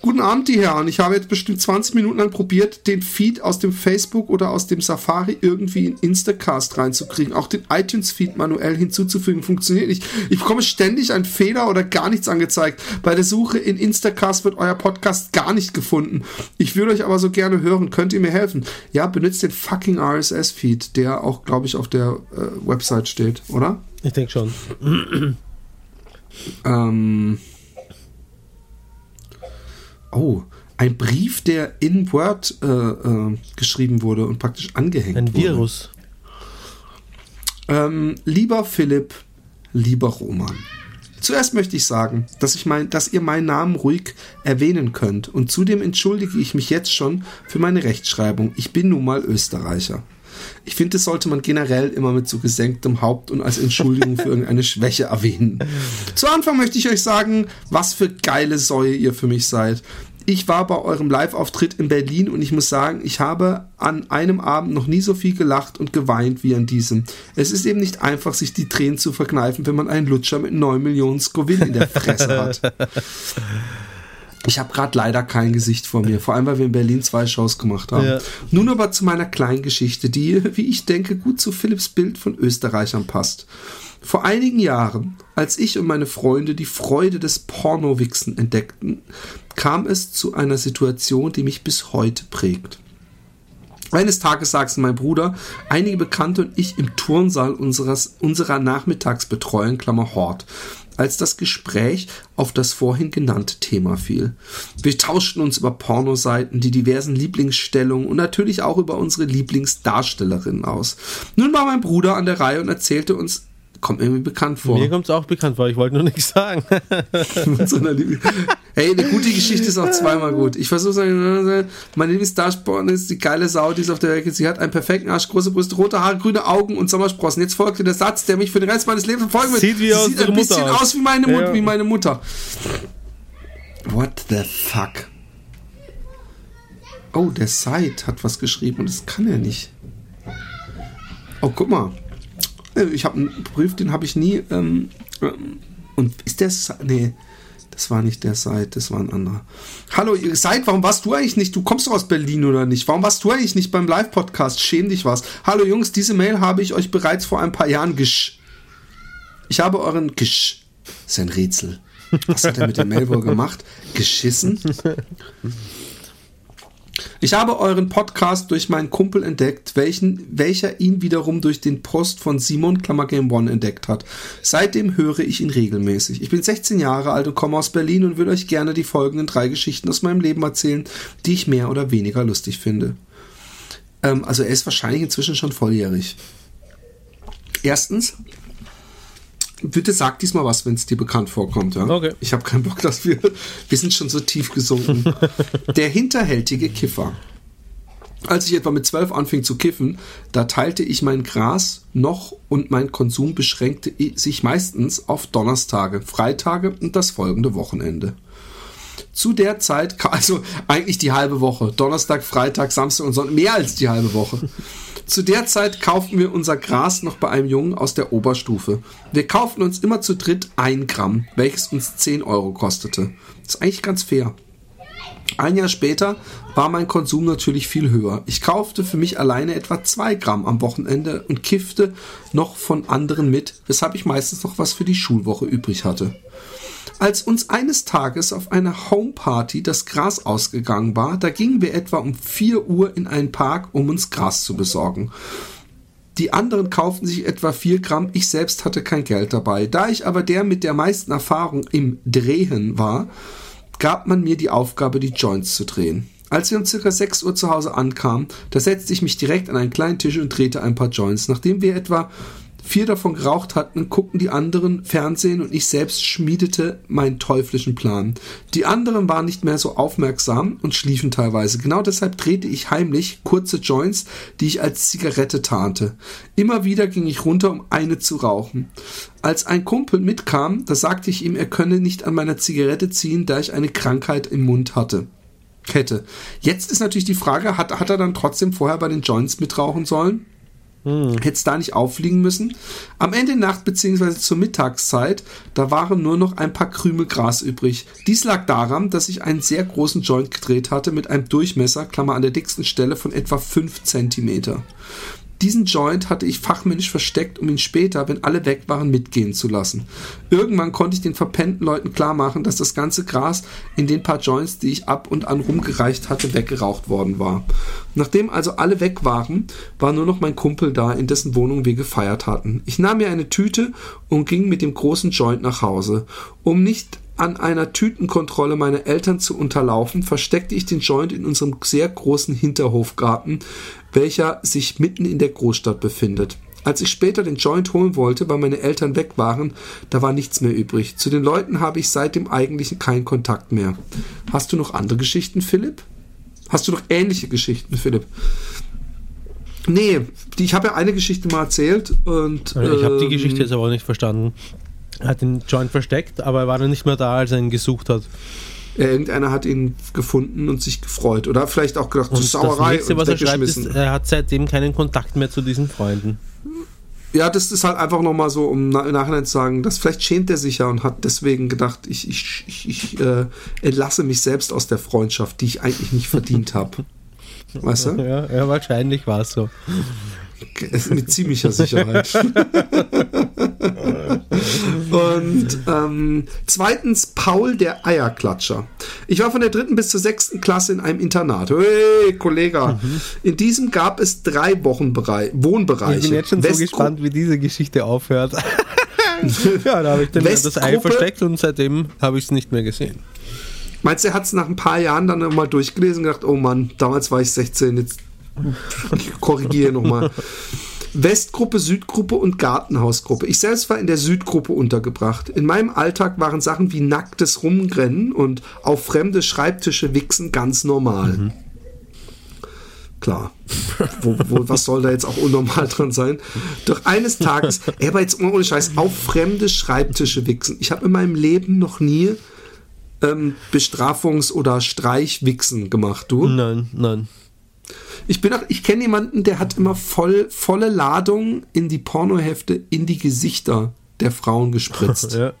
Guten Abend, die Herren. Ich habe jetzt bestimmt 20 Minuten lang probiert, den Feed aus dem Facebook oder aus dem Safari irgendwie in Instacast reinzukriegen. Auch den iTunes-Feed manuell hinzuzufügen funktioniert nicht. Ich bekomme ständig einen Fehler oder gar nichts angezeigt. Bei der Suche in Instacast wird euer Podcast gar nicht gefunden. Ich würde euch aber so gerne hören. Könnt ihr mir helfen? Ja, benutzt den fucking RSS-Feed, der auch, glaube ich, auf der äh, Website steht, oder? Ich denke schon. ähm. Oh, ein Brief, der in Word äh, äh, geschrieben wurde und praktisch angehängt Ein wurde. Virus. Ähm, lieber Philipp, lieber Roman. Zuerst möchte ich sagen, dass, ich mein, dass ihr meinen Namen ruhig erwähnen könnt und zudem entschuldige ich mich jetzt schon für meine Rechtschreibung. Ich bin nun mal Österreicher. Ich finde, das sollte man generell immer mit so gesenktem Haupt und als Entschuldigung für irgendeine Schwäche erwähnen. Zu Anfang möchte ich euch sagen, was für geile Säue ihr für mich seid. Ich war bei eurem Live-Auftritt in Berlin und ich muss sagen, ich habe an einem Abend noch nie so viel gelacht und geweint wie an diesem. Es ist eben nicht einfach, sich die Tränen zu verkneifen, wenn man einen Lutscher mit 9 Millionen Scoville in der Fresse hat. Ich habe gerade leider kein Gesicht vor mir, vor allem weil wir in Berlin zwei Shows gemacht haben. Ja. Nun aber zu meiner kleinen Geschichte, die, wie ich denke, gut zu Philipps Bild von Österreichern passt. Vor einigen Jahren, als ich und meine Freunde die Freude des Pornowichsen entdeckten, kam es zu einer Situation, die mich bis heute prägt. Eines Tages sagten mein Bruder, einige Bekannte und ich im Turnsaal unseres, unserer Nachmittagsbetreuung, Klammer Hort, als das Gespräch auf das vorhin genannte Thema fiel. Wir tauschten uns über Pornoseiten, die diversen Lieblingsstellungen und natürlich auch über unsere Lieblingsdarstellerinnen aus. Nun war mein Bruder an der Reihe und erzählte uns kommt mir irgendwie bekannt vor. Mir kommt es auch bekannt vor, ich wollte nur nichts sagen. Hey, eine gute Geschichte ist auch zweimal gut. Ich versuche sagen, meine Lieblingsdarstellerin ist die geile Sau, die ist auf der Welt. Sie hat einen perfekten Arsch, große Brüste, rote Haare, grüne Augen und Sommersprossen. Jetzt folgte der Satz, der mich für den Rest meines Lebens verfolgen wird. Sieht wie Sie aus sieht ein bisschen aus. aus wie meine, Mut Ja. wie meine Mutter. What the fuck? Oh, der Side hat was geschrieben und das kann er nicht. Oh, guck mal. Äh, Ich habe einen Brief, den habe ich nie. Ähm, ähm, und ist der. Nee, das war nicht der Seid, das war ein anderer. Hallo, ihr Seid, warum warst du eigentlich nicht? Du kommst doch aus Berlin oder nicht? Warum warst du eigentlich nicht beim Live-Podcast? Schäm dich was. Hallo Jungs, diese Mail habe ich euch bereits vor ein paar Jahren gesch. Ich habe euren gesch. Das ist ein Rätsel. Was hat er mit der Mail wohl gemacht? Geschissen? Ich habe euren Podcast durch meinen Kumpel entdeckt, welchen, welcher ihn wiederum durch den Post von Simon Klammer Game One entdeckt hat. Seitdem höre ich ihn regelmäßig. Ich bin 16 Jahre alt und komme aus Berlin und will euch gerne die folgenden drei Geschichten aus meinem Leben erzählen, die ich mehr oder weniger lustig finde. Ähm, also er ist wahrscheinlich inzwischen schon volljährig. Erstens, bitte sag diesmal was, wenn es dir bekannt vorkommt. Ja? Okay. Ich habe keinen Bock, dass wir, wir sind schon so tief gesunken. Der hinterhältige Kiffer. Als ich etwa mit zwölf anfing zu kiffen, da teilte ich mein Gras noch und mein Konsum beschränkte sich meistens auf Donnerstage, Freitage und das folgende Wochenende. Zu der Zeit, also eigentlich die halbe Woche, Donnerstag, Freitag, Samstag und Sonntag, mehr als die halbe Woche. Zu der Zeit kauften wir unser Gras noch bei einem Jungen aus der Oberstufe. Wir kauften uns immer zu dritt ein Gramm, welches uns 10 Euro kostete. Das ist eigentlich ganz fair. Ein Jahr später war mein Konsum natürlich viel höher. Ich kaufte für mich alleine etwa zwei Gramm am Wochenende und kiffte noch von anderen mit, weshalb ich meistens noch was für die Schulwoche übrig hatte. Als uns eines Tages auf einer Homeparty das Gras ausgegangen war, da gingen wir etwa um 4 Uhr in einen Park, um uns Gras zu besorgen. Die anderen kauften sich etwa 4 Gramm, ich selbst hatte kein Geld dabei. Da ich aber der mit der meisten Erfahrung im Drehen war, gab man mir die Aufgabe, die Joints zu drehen. Als wir um circa 6 Uhr zu Hause ankamen, da setzte ich mich direkt an einen kleinen Tisch und drehte ein paar Joints. Nachdem wir etwa vier davon geraucht hatten, guckten die anderen Fernsehen und ich selbst schmiedete meinen teuflischen Plan. Die anderen waren nicht mehr so aufmerksam und schliefen teilweise. Genau deshalb drehte ich heimlich kurze Joints, die ich als Zigarette tarnte. Immer wieder ging ich runter, um eine zu rauchen. Als ein Kumpel mitkam, da sagte ich ihm, er könne nicht an meiner Zigarette ziehen, da ich eine Krankheit im Mund hatte. Hätte. Jetzt ist natürlich die Frage, hat, hat er dann trotzdem vorher bei den Joints mitrauchen sollen? Hätte es da nicht auffliegen müssen. Am Ende der Nacht bzw. zur Mittagszeit, da waren nur noch ein paar Krümel Gras übrig. Dies lag daran, dass ich einen sehr großen Joint gedreht hatte mit einem Durchmesser, Klammer an der dicksten Stelle, von etwa 5 cm. Diesen Joint hatte ich fachmännisch versteckt, um ihn später, wenn alle weg waren, mitgehen zu lassen. Irgendwann konnte ich den verpennten Leuten klar machen, dass das ganze Gras in den paar Joints, die ich ab und an rumgereicht hatte, weggeraucht worden war. Nachdem also alle weg waren, war nur noch mein Kumpel da, in dessen Wohnung wir gefeiert hatten. Ich nahm mir eine Tüte und ging mit dem großen Joint nach Hause. Um nicht an einer Tütenkontrolle meiner Eltern zu unterlaufen, versteckte ich den Joint in unserem sehr großen Hinterhofgarten, welcher sich mitten in der Großstadt befindet. Als ich später den Joint holen wollte, weil meine Eltern weg waren, da war nichts mehr übrig. Zu den Leuten habe ich seit dem eigentlichen keinen Kontakt mehr. Hast du noch andere Geschichten, Philipp? Hast du noch ähnliche Geschichten, Philipp? Nee, die, ich habe ja eine Geschichte mal erzählt und. Also ich habe die ähm, Geschichte jetzt aber auch nicht verstanden. Er hat den Joint versteckt, aber er war dann nicht mehr da, als er ihn gesucht hat. Irgendeiner hat ihn gefunden und sich gefreut. Oder vielleicht auch gedacht, Und das Sauerei nächste, und was er schreibt, ist, weggeschmissen. er hat seitdem keinen Kontakt mehr zu diesen Freunden. Ja, das ist halt einfach nochmal so, um im Nachhinein zu sagen, dass vielleicht schämt er sich ja und hat deswegen gedacht, ich, ich, ich, ich äh, entlasse mich selbst aus der Freundschaft, die ich eigentlich nicht verdient habe. Weißt du? Ja, ja wahrscheinlich war es so. Mit ziemlicher Sicherheit. Und ähm, zweitens Paul der Eierklatscher. Ich war von der dritten bis zur sechsten Klasse in einem Internat. Hey, Kollege. In diesem gab es drei Wochenberei Wohnbereiche. Ich bin jetzt schon so Westgru- gespannt, wie diese Geschichte aufhört. ja, da habe ich dann das Ei versteckt und seitdem habe ich es nicht mehr gesehen. Meinst du, er hat es nach ein paar Jahren dann nochmal durchgelesen und gedacht, oh Mann, damals war ich 16, jetzt ich korrigiere nochmal. Westgruppe, Südgruppe und Gartenhausgruppe. Ich selbst war in der Südgruppe untergebracht. In meinem Alltag waren Sachen wie nacktes Rumrennen und auf fremde Schreibtische wichsen ganz normal. Klar. Wo, wo, was soll da jetzt auch unnormal dran sein? Doch eines Tages, ey, aber jetzt ohne Scheiß, auf fremde Schreibtische wichsen. Ich habe in meinem Leben noch nie ähm, Bestrafungs- oder Streichwichsen gemacht, du? Nein, nein. Ich bin auch, ich kenne jemanden, der hat immer voll, volle Ladung in die Pornohefte in die Gesichter der Frauen gespritzt. Ja.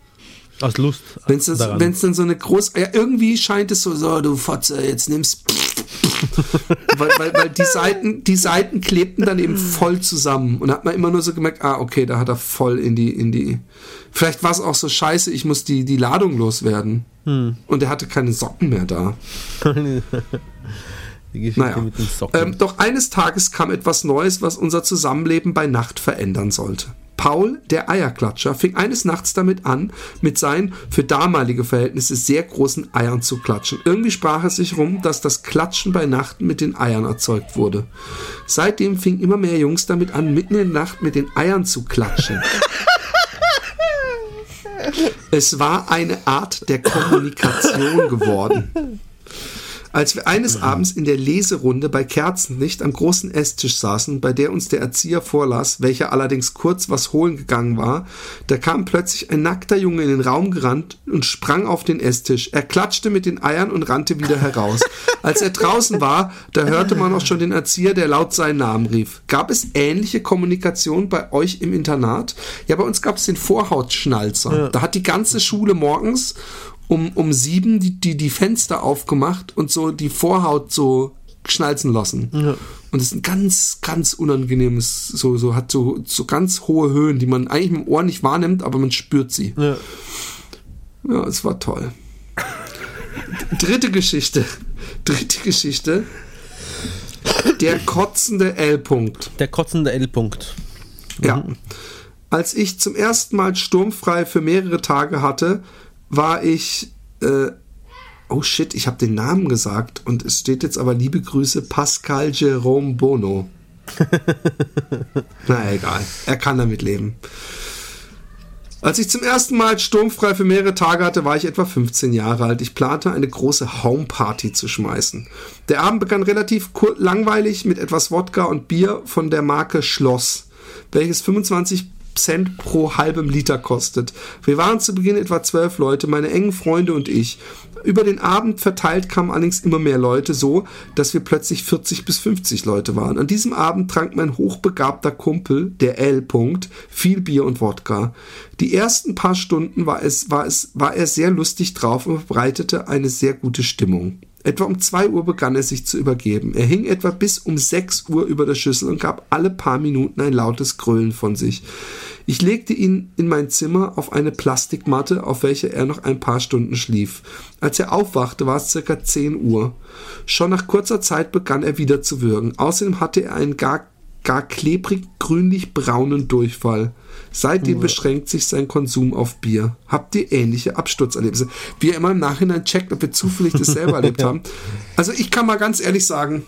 Aus Lust. Wenn es dann so eine groß, ja, irgendwie scheint es so, so, du Fotze, jetzt nimmst, weil, weil, weil die Seiten, die Seiten klebten dann eben voll zusammen und hat man immer nur so gemerkt, ah, okay, da hat er voll in die, in die, vielleicht war es auch so scheiße, ich muss die, die Ladung loswerden. Hm. Und er hatte keine Socken mehr da. Die Geschichte Naja. mit den Socken. Ähm, doch eines Tages kam etwas Neues, was unser Zusammenleben bei Nacht verändern sollte. Paul, der Eierklatscher, fing eines Nachts damit an, mit seinen für damalige Verhältnisse sehr großen Eiern zu klatschen. Irgendwie sprach es sich rum, dass das Klatschen bei Nacht mit den Eiern erzeugt wurde. Seitdem fingen immer mehr Jungs damit an, mitten in der Nacht mit den Eiern zu klatschen. Es war eine Art der Kommunikation geworden. Als wir eines Abends in der Leserunde bei Kerzenlicht am großen Esstisch saßen, bei der uns der Erzieher vorlas, welcher allerdings kurz was holen gegangen war, da kam plötzlich ein nackter Junge in den Raum gerannt und sprang auf den Esstisch. Er klatschte mit den Eiern und rannte wieder heraus. Als er draußen war, da hörte man auch schon den Erzieher, der laut seinen Namen rief. Gab es ähnliche Kommunikation bei euch im Internat? Ja, bei uns gab es den Vorhautschnalzer. Da hat die ganze Schule morgens um, um sieben die, die, die Fenster aufgemacht und so die Vorhaut so schnalzen lassen. Und es ist ein ganz, ganz unangenehmes, so, so hat so, so ganz hohe Höhen, die man eigentlich mit dem Ohr nicht wahrnimmt, aber man spürt sie. ja. Ja, es war toll. Dritte Geschichte. Dritte Geschichte. Der kotzende L-Punkt. Der kotzende L-Punkt. Ja. Als ich zum ersten Mal sturmfrei für mehrere Tage hatte, war ich. Äh, oh shit, ich habe den Namen gesagt und es steht jetzt aber liebe Grüße Pascal Jerome Bono. Na egal, er kann damit leben. Als ich zum ersten Mal sturmfrei für mehrere Tage hatte, war ich etwa 15 Jahre alt. Ich plante, eine große Homeparty zu schmeißen. Der Abend begann relativ langweilig mit etwas Wodka und Bier von der Marke Schloss, welches 25 Cent pro halbem Liter kostet. Wir waren zu Beginn etwa zwölf Leute, meine engen Freunde und ich. Über den Abend verteilt kamen allerdings immer mehr Leute, so dass wir plötzlich 40 bis 50 Leute waren. An diesem Abend trank mein hochbegabter Kumpel, der L. -Punkt, viel Bier und Wodka. Die ersten paar Stunden war, es, war, es, war er sehr lustig drauf und verbreitete eine sehr gute Stimmung. Etwa um 2 Uhr begann er sich zu übergeben. Er hing etwa bis um 6 Uhr über der Schüssel und gab alle paar Minuten ein lautes Grölen von sich. Ich legte ihn in mein Zimmer auf eine Plastikmatte, auf welcher er noch ein paar Stunden schlief. Als er aufwachte, war es circa 10 Uhr. Schon nach kurzer Zeit begann er wieder zu würgen. Außerdem hatte er einen gar, gar klebrig grünlich-braunen Durchfall. Seitdem beschränkt sich sein Konsum auf Bier. Habt ihr ähnliche Absturzerlebnisse? Wie er immer im Nachhinein checkt, ob wir zufällig das selber erlebt haben. Also ich kann mal ganz ehrlich sagen,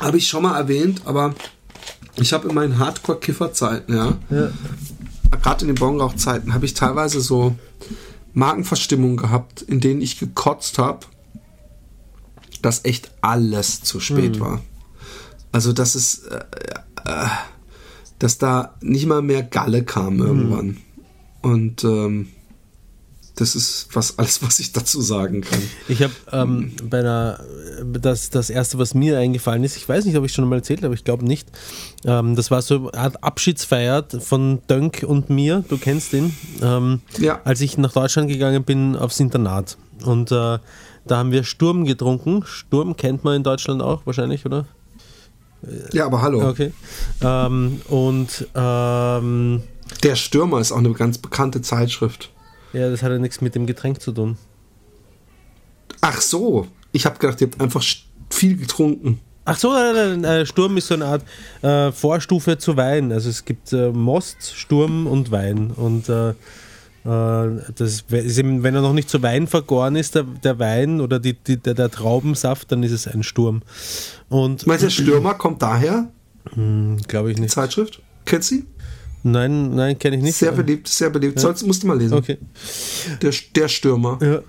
habe ich schon mal erwähnt, aber ich habe in meinen Hardcore-Kiffer-Zeiten, ja, gerade in den Bongrauch-Zeiten, habe ich teilweise so Markenverstimmungen gehabt, in denen ich gekotzt habe, dass echt alles zu spät war. Also, dass es, äh, äh, dass da nicht mal mehr Galle kam irgendwann. Und ähm, das ist was alles, was ich dazu sagen kann. Ich habe ähm, bei einer, das, das erste, was mir eingefallen ist, ich weiß nicht, ob ich schon mal erzählt habe, ich glaube nicht. Ähm, das war so eine Art Abschiedsfeier von Dönk und mir, du kennst ihn, ähm, Ja. als ich nach Deutschland gegangen bin aufs Internat. Und äh, da haben wir Sturm getrunken. Sturm kennt man in Deutschland auch wahrscheinlich, oder? Ja, aber hallo. Okay. Ähm, und ähm, Der Stürmer ist auch eine ganz bekannte Zeitschrift. ja, das hat ja nichts mit dem Getränk zu tun. Ach so. Ich habe gedacht, ihr habt einfach viel getrunken. Ach so, nein, nein, nein, Sturm ist so eine Art äh, Vorstufe zu Wein. Also es gibt äh, Most, Sturm und Wein. Und äh, äh, das ist eben, wenn er noch nicht zu Wein vergoren ist, der, der Wein oder die, die, der, der Traubensaft, dann ist es ein Sturm. Und Meinst du, der Stürmer kommt daher? glaube ich nicht. Zeitschrift? Kennst du sie? Nein, nein, kenne ich nicht. Sehr beliebt, sehr beliebt. Sollst, musst du mal lesen. Okay. Der, der Stürmer. Ja,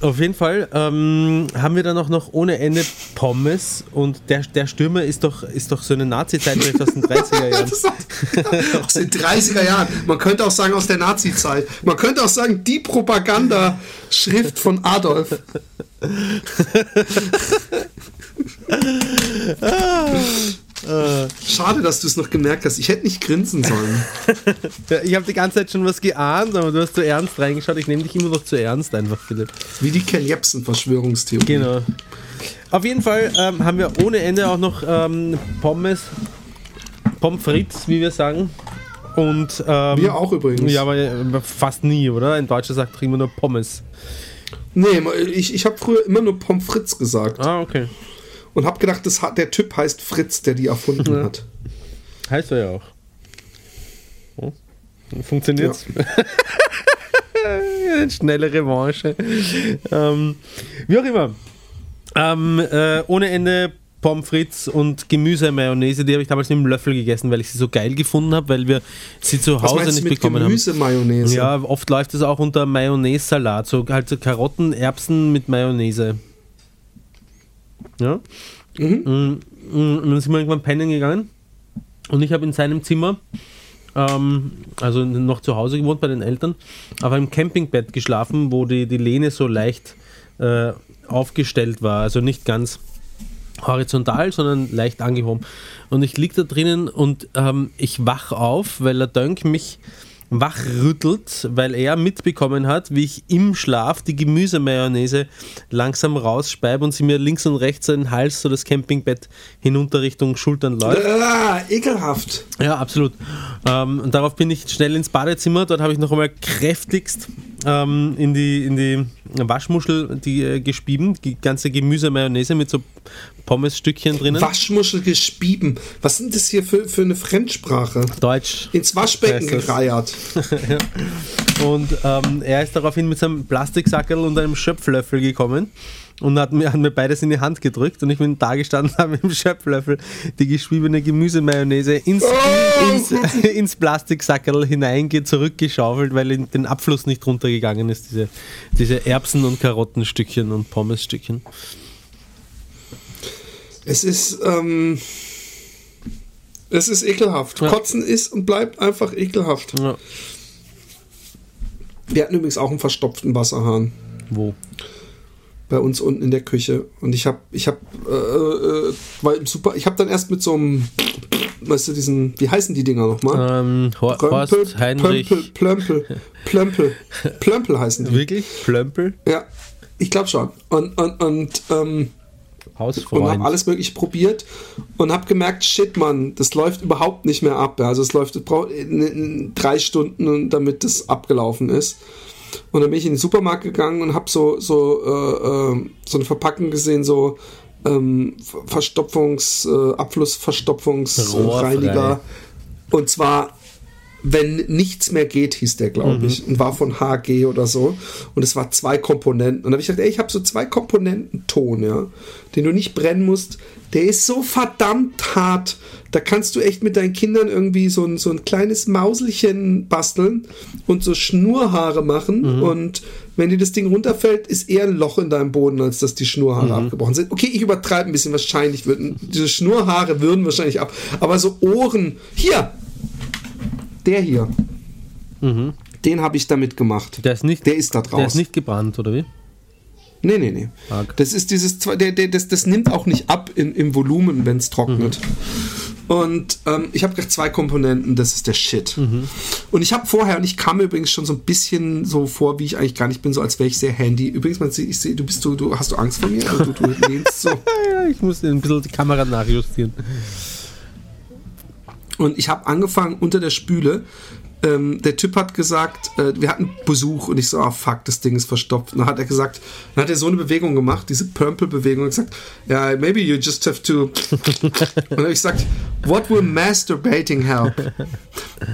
auf jeden Fall ähm, haben wir dann auch noch ohne Ende Pommes und der, der Stürmer ist doch, ist doch so eine Nazi-Zeitschrift aus den 30er Jahren. Aus, den 30er Jahren. Man könnte auch sagen aus der Nazi-Zeit. Man könnte auch sagen die Propaganda-Schrift von Adolf. Schade, dass du es noch gemerkt hast. Ich hätte nicht grinsen sollen. Ich habe die ganze Zeit schon was geahnt, aber du hast zu ernst reingeschaut. Ich nehme dich immer noch zu ernst einfach, Philipp. Wie die Ken Jebsen-Verschwörungstheorie. Genau. Auf jeden Fall ähm, haben wir ohne Ende auch noch ähm, Pommes, Pommes frites, wie wir sagen. Und ähm, Wir auch übrigens. Ja, aber äh, fast nie, oder? Ein Deutscher sagt doch immer nur Pommes. Nee, ich, ich habe früher immer nur Pommes frites gesagt. Ah, okay. Und habe gedacht, das hat, der Typ heißt Fritz, der die erfunden Ja. hat. Heißt er ja auch. Oh. Funktioniert's? Eine Schnelle Revanche. Ähm, wie auch immer. Ähm, äh, ohne Ende Pommes frites und Gemüse-Mayonnaise, die habe ich damals mit dem Löffel gegessen, weil ich sie so geil gefunden habe, weil wir sie zu Hause nicht bekommen haben. Gemüse-Mayonnaise? Ja, oft läuft es auch unter Mayonnaise-Salat, so halt so Karotten, Erbsen mit Mayonnaise. Ja. Mhm. Mm, mm, Und dann sind wir irgendwann pennen gegangen und ich habe in seinem Zimmer, ähm, also noch zu Hause gewohnt bei den Eltern, auf einem Campingbett geschlafen, wo die, die Lehne so leicht äh, aufgestellt war, also nicht ganz horizontal, sondern leicht angehoben. Und ich liege da drinnen und ähm, ich wach auf, weil der Dönk mich wachrüttelt, weil er mitbekommen hat, wie ich im Schlaf die Gemüsemayonnaise langsam rausspeibe und sie mir links und rechts in den Hals, so das Campingbett hinunter Richtung Schultern läuft. Ah, ekelhaft. Ja, absolut. Ähm, und darauf bin ich schnell ins Badezimmer. Dort habe ich noch einmal kräftigst ähm, in, die, in die Waschmuschel die, äh, gespieben. Die ganze Gemüse-Mayonnaise mit so Pommesstückchen drinnen. Waschmuschel gespieben. Was sind das hier für, für eine Fremdsprache? Deutsch. Ins Waschbecken gereiert. Und ähm, er ist daraufhin mit seinem Plastiksackerl und einem Schöpflöffel gekommen und hat mir, hat mir beides in die Hand gedrückt und ich bin da gestanden, habe mit dem Schöpflöffel die geschriebene Gemüsemayonnaise ins, Oh! ins, ins Plastiksackerl hineinge zurückgeschaufelt, weil in den Abfluss nicht runtergegangen ist, diese, diese Erbsen- und Karottenstückchen und Pommesstückchen. Es ist, ähm, es ist ekelhaft. Ja. Kotzen ist und bleibt einfach ekelhaft. Ja. Wir hatten übrigens auch einen verstopften Wasserhahn Wo? bei uns unten in der Küche. Und ich habe, ich habe, äh, äh, im Super, ich habe dann erst mit so einem, weißt du, diesen, wie heißen die Dinger nochmal? Ähm, Hor Römpel, Horst Heinrich. Plömpel, Plömpel, Plömpel, Plömpel heißen die. Wirklich? Plömpel? Ja, ich glaube schon. Und, und, und, ähm, und habe alles mögliche probiert und habe gemerkt, shit, Mann, das läuft überhaupt nicht mehr ab. Also es läuft, braucht in, in drei Stunden, damit das abgelaufen ist. Und dann bin ich in den Supermarkt gegangen und habe so so äh, äh, so eine Verpackung gesehen, so ähm, Ver- Verstopfungs, äh, Abflussverstopfungsreiniger. Und zwar wenn nichts mehr geht, hieß der, glaube ich, und war von HG oder so. Und es war zwei Komponenten. Und dann habe ich gedacht, ey, ich habe so zwei Komponenten Ton, ja, den du nicht brennen musst. Der ist so verdammt hart. Da kannst du echt mit deinen Kindern irgendwie so ein, so ein kleines Mauselchen basteln und so Schnurhaare machen. Und wenn dir das Ding runterfällt, ist eher ein Loch in deinem Boden, als dass die Schnurhaare abgebrochen sind. Okay, ich übertreibe ein bisschen. Wahrscheinlich würden diese Schnurhaare würden wahrscheinlich ab. Aber so Ohren. Hier, der hier. Den habe ich damit gemacht. Der ist nicht, Der ist da der ist draußen. nicht gebrannt, oder wie? Nee, nee, nee. Arg. Das ist dieses, zwei- der, der, das, das nimmt auch nicht ab in, im Volumen, wenn es trocknet. Und ähm, ich habe gleich zwei Komponenten, das ist der Shit. Und ich habe vorher, und ich kam mir übrigens schon so ein bisschen so vor, wie ich eigentlich gar nicht bin, so als wäre ich sehr handy. Übrigens, man sieht, ich sehe, du bist du, du hast du Angst vor mir? Also du, du lehnst so. Ja, ich muss ein bisschen die Kamera nachjustieren. Und ich habe angefangen unter der Spüle. Ähm, der Typ hat gesagt, äh, wir hatten Besuch und ich so, ah fuck, das Ding ist verstopft. Und dann hat er gesagt, dann hat er so eine Bewegung gemacht, diese Purple-Bewegung, und gesagt, ja, maybe you just have to. und dann habe ich gesagt, what will masturbating help?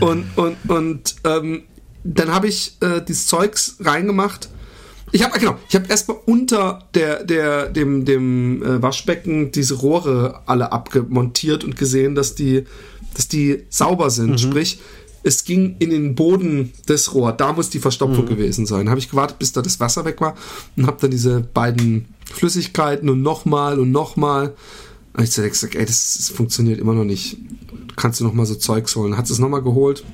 Und, und, und ähm, dann habe ich äh, dieses Zeugs reingemacht. Ich habe genau, ich habe erstmal unter der, der, dem, dem äh, Waschbecken diese Rohre alle abgemontiert und gesehen, dass die, dass die sauber sind. Sprich, es ging in den Boden des Rohr. Da muss die Verstopfung gewesen sein. Habe ich gewartet, bis da das Wasser weg war und habe dann diese beiden Flüssigkeiten und nochmal und nochmal. Und ich habe gesagt, ey, das, das funktioniert immer noch nicht. Kannst du noch mal so Zeugs holen? Hat es nochmal geholt.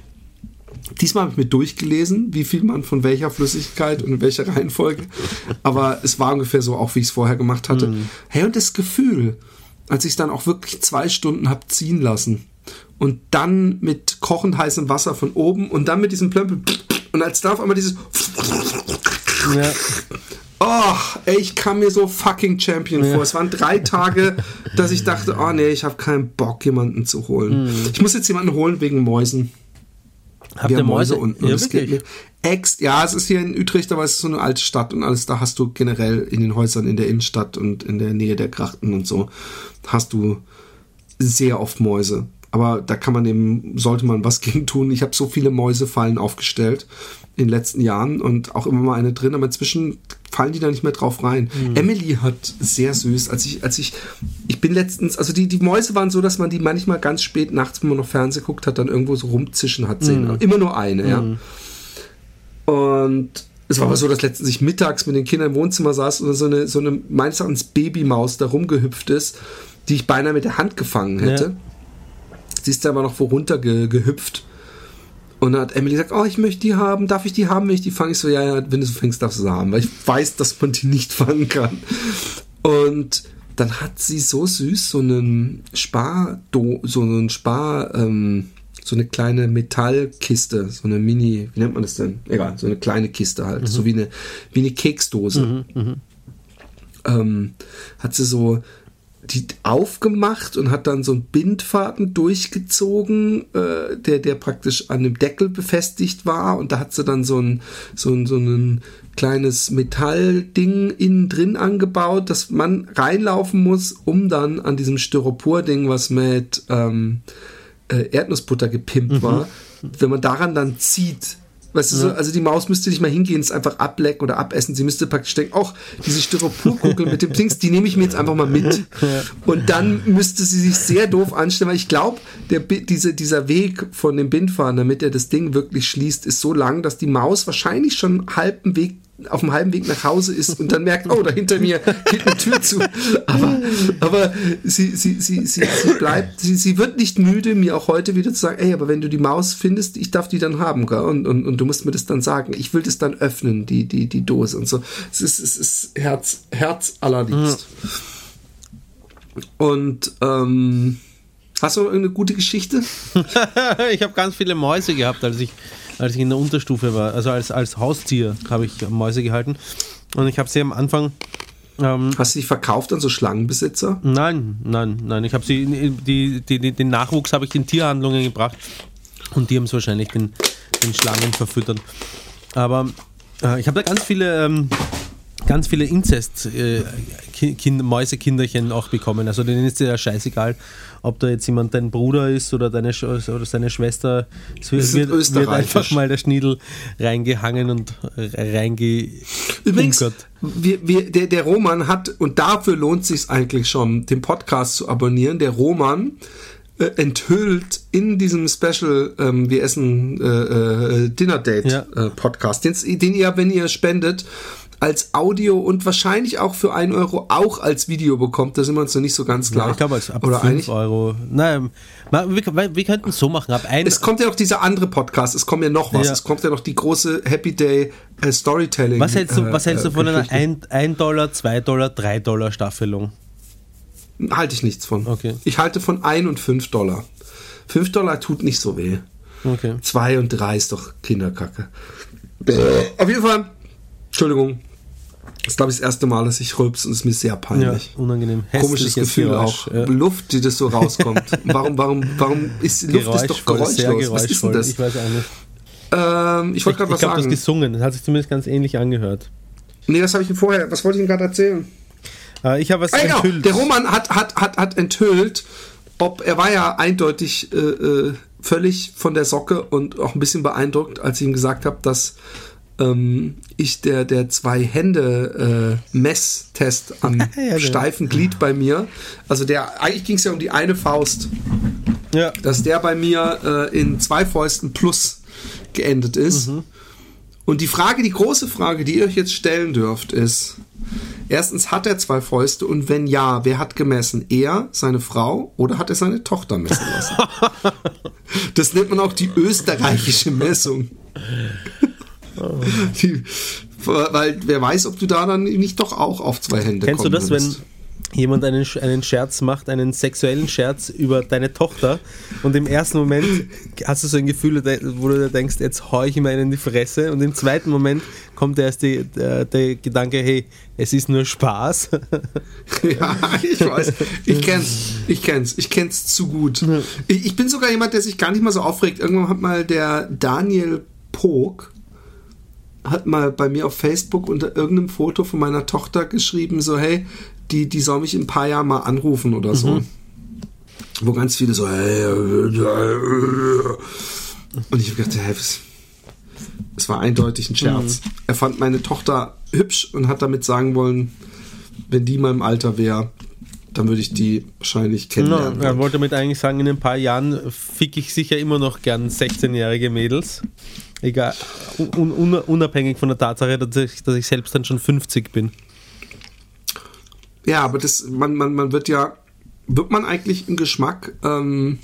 Diesmal habe ich mir durchgelesen, wie viel man von welcher Flüssigkeit und in welcher Reihenfolge. Aber es war ungefähr so, auch wie ich es vorher gemacht hatte. Hey, und das Gefühl, als ich es dann auch wirklich zwei Stunden habe ziehen lassen und dann mit kochend heißem Wasser von oben und dann mit diesem Plömpel und als da auf einmal dieses Ja. Oh, ey, ich kam mir so fucking Champion vor. Es waren drei Tage, dass ich dachte, oh nee, ich habe keinen Bock, jemanden zu holen. Ich muss jetzt jemanden holen wegen Mäusen. Habt Wir ihr haben Mäuse Mäuse? unten. Ja, es geht mir ex ja, es ist hier in Utrecht, aber es ist so eine alte Stadt und alles. Da hast du generell in den Häusern in der Innenstadt und in der Nähe der Grachten und so, hast du sehr oft Mäuse. Aber da kann man eben, sollte man was gegen tun. Ich habe so viele Mäusefallen aufgestellt in den letzten Jahren und auch immer mal eine drin, aber inzwischen fallen die da nicht mehr drauf rein. Emily hat sehr süß, als ich, als ich, ich bin letztens, also die, die Mäuse waren so, dass man die manchmal ganz spät nachts, wenn man noch Fernsehen guckt hat, dann irgendwo so rumzischen hat sehen. Aber Immer nur eine, ja. Und es war aber so, dass letztens ich mittags mit den Kindern im Wohnzimmer saß und so eine, so eine meines Erachtens Babymaus da rumgehüpft ist, die ich beinahe mit der Hand gefangen hätte. Ja. Sie ist aber noch wo runter ge, gehüpft. Und dann hat Emily gesagt, oh, ich möchte die haben, darf ich die haben, wenn ich die fange? Ich so, ja, ja, wenn du sie fängst, darfst du sie haben, weil ich weiß, dass man die nicht fangen kann. Und dann hat sie so süß so einen Spar, so einen Spar, ähm, so eine kleine Metallkiste, so eine Mini, wie nennt man das denn? Egal, so eine kleine Kiste halt, so wie eine, wie eine Keksdose. Ähm, hat sie so die aufgemacht und hat dann so einen Bindfaden durchgezogen, äh, der, der praktisch an dem Deckel befestigt war. Und da hat sie dann so ein, so ein, so ein kleines Metallding innen drin angebaut, dass man reinlaufen muss, um dann an diesem Styropor-Ding, was mit ähm, äh, Erdnussbutter gepimpt war, wenn man daran dann zieht, Weißt du, so, also die Maus müsste nicht mal hingehen, es einfach ablecken oder abessen. Sie müsste praktisch denken, ach, diese Styroporkugel mit dem Dings, die nehme ich mir jetzt einfach mal mit. Und dann müsste sie sich sehr doof anstellen, weil ich glaube, der, diese, dieser Weg von dem Bindfahren, damit er das Ding wirklich schließt, ist so lang, dass die Maus wahrscheinlich schon halben Weg auf dem halben Weg nach Hause ist und dann merkt, oh, da hinter mir geht eine Tür zu. Aber, aber sie, sie, sie, sie, sie bleibt, sie, sie wird nicht müde, mir auch heute wieder zu sagen, ey, aber wenn du die Maus findest, ich darf die dann haben, gell? Und, und, und du musst mir das dann sagen. Ich will das dann öffnen, die, die, die Dose und so. Es ist, es ist Herz, Herz allerliebst. Und ähm, hast du irgendeine gute Geschichte? ich habe ganz viele Mäuse gehabt, als ich, als ich in der Unterstufe war. Also als, als Haustier habe ich Mäuse gehalten. Und ich habe sie am Anfang. Ähm, Hast du dich verkauft an so Schlangenbesitzer? nein, nein, nein. Ich habe sie. Die, die, die, den Nachwuchs habe ich in Tierhandlungen gebracht. Und die haben es wahrscheinlich den, den Schlangen verfüttert. Aber äh, ich habe da ganz viele. Ähm, ganz viele Inzest äh, Ki- Kind, Mäusekinderchen auch bekommen. Also denen ist ja scheißegal, ob da jetzt jemand dein Bruder ist oder deine Sch oder seine Schwester. Es wird, wird, einfach mal der Schniedel reingehangen und. Übrigens, wir, wir, der, der Roman hat, und dafür lohnt sich eigentlich schon, den Podcast zu abonnieren. Der Roman äh, enthüllt in diesem Special ähm, Wir essen äh, äh, Dinner Date Ja. äh, Podcast, den's- den ihr, wenn ihr spendet, als Audio und wahrscheinlich auch für 1 Euro auch als Video bekommt. Da sind wir uns noch nicht so ganz klar. Ja, ich glaube, als ab Oder 5 eigentlich, Euro. Nein, ma- wir, wir könnten es so machen. Ab ein, es kommt ja noch dieser andere Podcast, es kommt ja noch was. Ja. Es kommt ja noch die große Happy Day äh, Storytelling. was hältst du, äh, was hältst du äh, von einer Geschichte. 1, 1 Dollar, 2 Dollar, 3 Dollar Staffelung? Halte ich nichts von. Okay. Ich halte von 1 und 5 Dollar. 5 Dollar tut nicht so weh. Okay. 2 und 3 ist doch Kinderkacke. Auf jeden Fall, Entschuldigung. Das ist, glaube ich, das erste Mal, dass ich rülps und es ist mir sehr Ja, peinlich. unangenehm. Komisches Hässliches Gefühl Geräusch, auch. Ja. Luft, die das so rauskommt. warum, warum, warum ist Luft ist doch geräuschlos? Was ist denn das? Ich weiß auch nicht. Ähm, ich wollte gerade Ich was glaube, das sagen. gesungen. Das hat sich zumindest ganz ähnlich angehört. Nee, das habe ich ihm vorher. Was wollte ich ihm gerade erzählen? Äh, ich habe was Ah, genau. enthüllt. Der Roman hat, hat, hat, hat enthüllt, ob er war ja eindeutig äh, äh, völlig von der Socke und auch ein bisschen beeindruckt, als ich ihm gesagt habe, dass ähm, ich der, der zwei Hände äh, Messtest am genau. steifen Glied bei mir, also der eigentlich ging es ja um die eine Faust, ja. dass der bei mir äh, in zwei Fäusten plus geendet ist. Mhm. Und die Frage, die große Frage, die ihr euch jetzt stellen dürft, ist: Erstens, hat er zwei Fäuste? Und wenn ja, wer hat gemessen? Er, seine Frau oder hat er seine Tochter messen lassen? das nennt man auch die österreichische Messung. Die, weil wer weiß, ob du da dann nicht doch auch auf zwei Hände Kennst du kommen das, wenn würdest. jemand einen, einen Scherz macht, einen sexuellen Scherz über deine Tochter und im ersten Moment hast du so ein Gefühl, wo du denkst, jetzt hau ich ihm einen in die Fresse und im zweiten Moment kommt erst die, der, der Gedanke, hey, es ist nur Spaß. Ja, ich weiß. Ich kenn's. Ich kenn's. Ich kenn's zu gut. Ich, ich bin sogar jemand, der sich gar nicht mal so aufregt. Irgendwann hat mal der Daniel Pog hat mal bei mir auf Facebook unter irgendeinem Foto von meiner Tochter geschrieben, so, hey, die, die soll mich in ein paar Jahren mal anrufen oder so. Wo ganz viele so, hey, und ich hab gedacht, hey, was, es war eindeutig ein Scherz. Er fand meine Tochter hübsch und hat damit sagen wollen, wenn die in meinem Alter wäre, dann würde ich die wahrscheinlich No, kennenlernen. er wollte damit eigentlich sagen, in ein paar Jahren fick ich sicher immer noch gern 16-jährige Mädels. Egal, un, un, unabhängig von der Tatsache, dass ich, dass ich selbst dann schon 50 bin. Ja, aber das, man, man, man wird ja, wird man eigentlich im Geschmack, ähm,